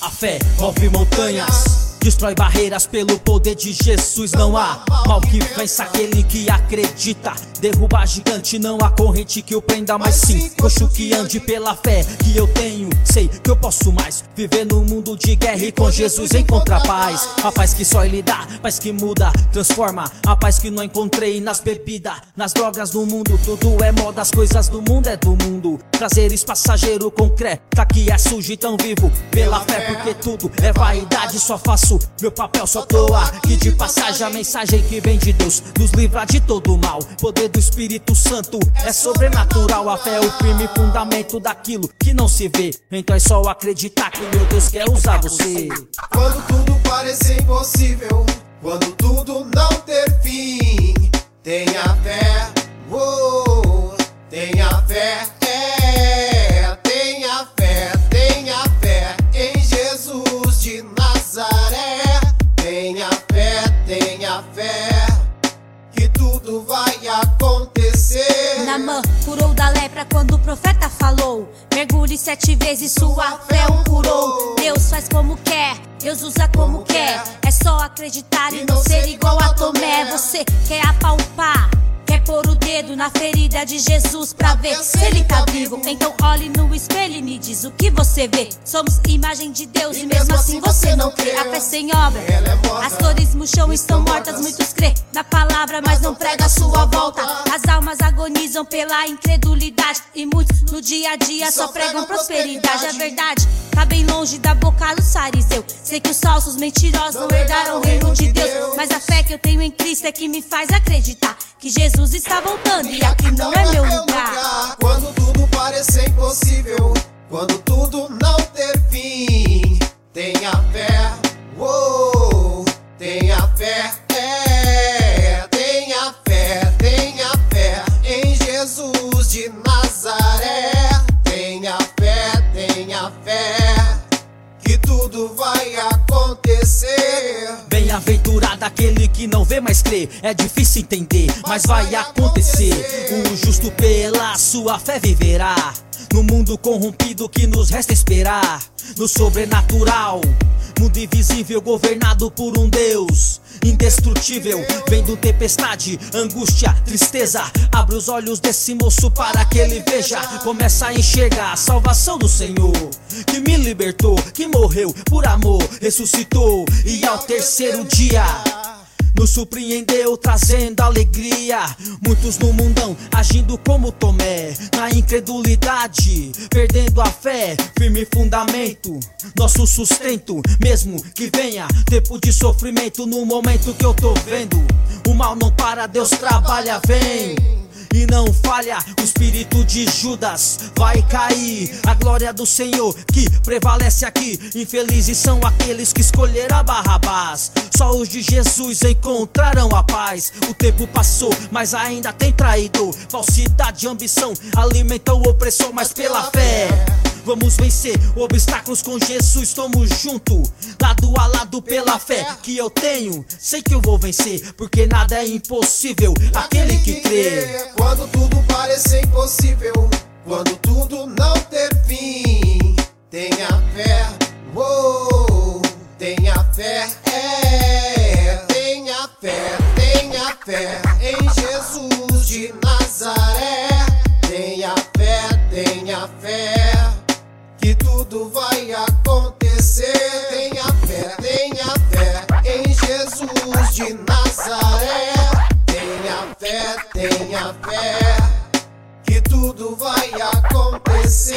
S15: A fé move montanhas. Destrói barreiras pelo poder de Jesus. Não há mal que vença aquele que acredita. Derruba gigante, não há corrente que o prenda, mas sim coxo que ande pela fé que eu tenho. Sei que eu posso mais viver no mundo de guerra e com Jesus encontrar paz. A paz que só ele dá, paz que muda, transforma. A paz que não encontrei nas bebidas, nas drogas do mundo. Tudo é moda, as coisas do mundo é do mundo. Prazeres passageiro concreto, que é sujo e tão vivo. Pela fé, porque tudo é vaidade, só faço meu papel só toa E de passagem a mensagem que vem de Deus Nos livra de todo mal Poder do Espírito Santo. É sobrenatural A fé é o firme fundamento daquilo que não se vê. Então é só acreditar que meu Deus quer usar você.
S20: Quando tudo parece impossível Quando tudo não ter fim Tenha fé, oh, tenha fé
S21: Namã curou da lepra quando o profeta falou. Mergulhe sete vezes, sua fé o curou. Deus faz como quer, Deus usa como quer. É só acreditar e não ser igual a Tomé. Você quer apalpar? Quer pôr o dedo na ferida de Jesus pra ver se ele tá vivo? Então olhe no espelho e me diz o que você vê. Somos imagem de Deus e, mesmo assim você não crê. A fé sem obra, as flores murcham estão mortas. Muitos crê na palavra, mas não prega a sua volta. As almas agonizam pela incredulidade e muitos no dia a dia só pregam prosperidade. A verdade tá bem longe da boca do fariseu. Sei que os falsos mentirosos não herdaram o reino de Deus, mas a fé que eu tenho em Cristo é que me faz acreditar que Jesus está voltando e aqui não é meu lugar.
S20: Quando tudo parecer impossível, quando tudo não ter fim, tenha fé, oh, tenha fé,
S15: Bem-aventurado aquele que não vê, mas crê. É difícil entender, mas vai acontecer. O justo pela sua fé viverá. No mundo corrompido que nos resta esperar. No sobrenatural, mundo invisível governado por um Deus indestrutível. Vendo tempestade, angústia, tristeza. Abre os olhos desse moço para que ele veja. Começa a enxergar a salvação do Senhor. Que me libertou, que morreu por amor, ressuscitou. E ao terceiro dia nos surpreendeu trazendo alegria. Muitos no mundão agindo como Tomé, na incredulidade, perdendo a fé, firme fundamento, nosso sustento, mesmo que venha tempo de sofrimento no momento que eu tô vendo. O mal não para, Deus trabalha, vem e não falha. O espírito de Judas vai cair. A glória do Senhor que prevalece aqui. Infelizes são aqueles que escolheram Barrabás. Só os de Jesus encontrarão a paz. O tempo passou, mas ainda tem traidor. Falsidade e ambição alimentam o opressor, mas pela fé. Vamos vencer obstáculos com Jesus, estamos junto, lado a lado pela fé que eu tenho. Sei que eu vou vencer, porque nada é impossível. Aquele que crê.
S20: Quando tudo parecer impossível, quando tudo não ter fim, tenha fé, oh, tenha fé, é, tenha fé, tenha fé em Jesus de Nazaré. Tudo vai acontecer. Tenha fé, tenha fé em Jesus de Nazaré. Tenha fé, Tenha fé que tudo vai acontecer.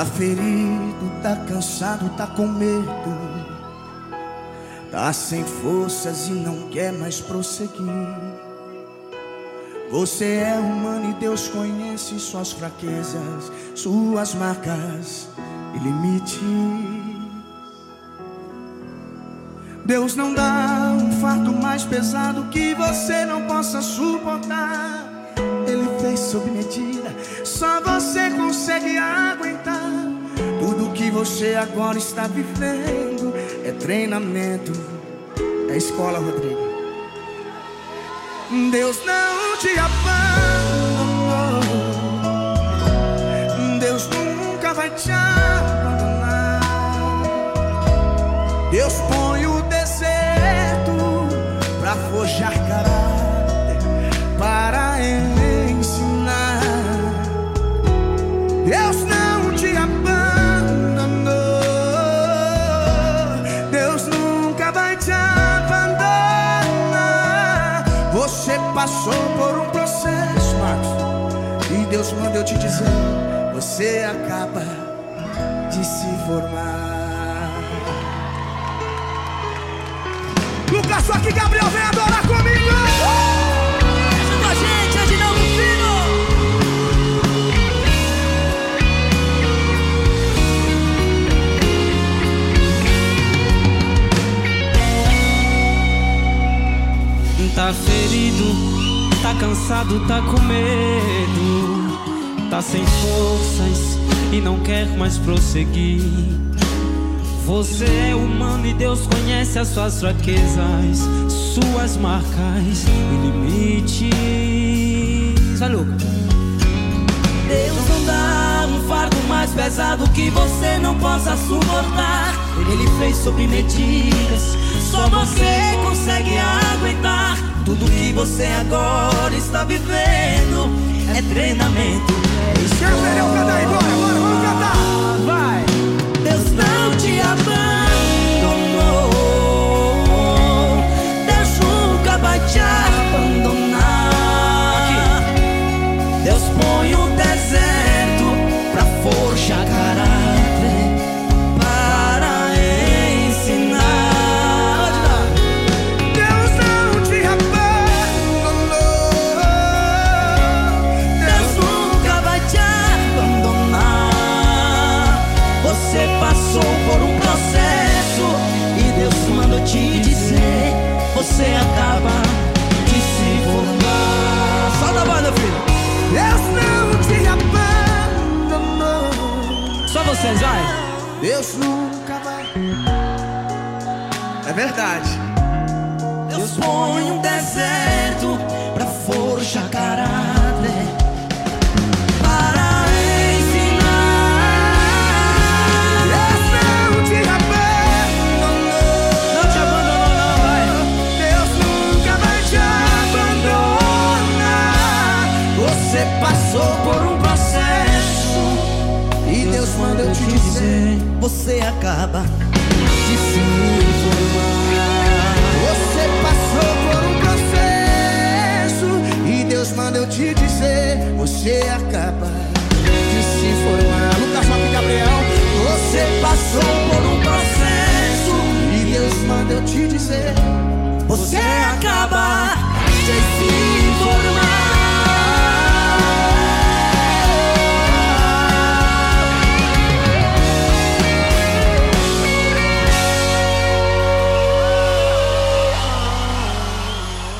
S11: Tá ferido, tá cansado, tá com medo. Tá sem forças e não quer mais prosseguir. Você é humano e Deus conhece suas fraquezas, suas marcas e limites. Deus não dá um fardo mais pesado que você não possa suportar. Ele fez sob medida, só você consegue aguentar. Que você agora está vivendo é treinamento, é escola, Rodrigo. Deus não te abandonou. Deus nunca vai te abandonar. Passou por um processo, Marcos, e Deus manda eu te dizer: você acaba de se formar. Lucas, só que Gabriel vem adorar comigo. Junto a gente, Edinaldo Filho.
S22: Tá ferido, cansado, tá com medo, tá sem forças e não quer mais prosseguir. Você é humano e Deus conhece as suas fraquezas, suas marcas e limites. Luca.
S9: Deus não dá um fardo mais pesado que você não possa suportar. Ele fez sob medidas, só você consegue aguentar. Tudo que você agora está vivendo é treinamento. É escola. Vai! Deus não te abandonou. Deus nunca vai te abandonar. Deus põe o
S22: vocês, vai.
S11: Deus nunca vai.
S2: É verdade.
S9: Eu sonho um deserto. Você acaba de se informar.
S2: Você passou por um processo e Deus manda eu te dizer, você acaba de se formar. Lucas Map Gabriel,
S9: Você passou por um processo.
S2: e Deus manda eu te dizer,
S9: Você acaba de se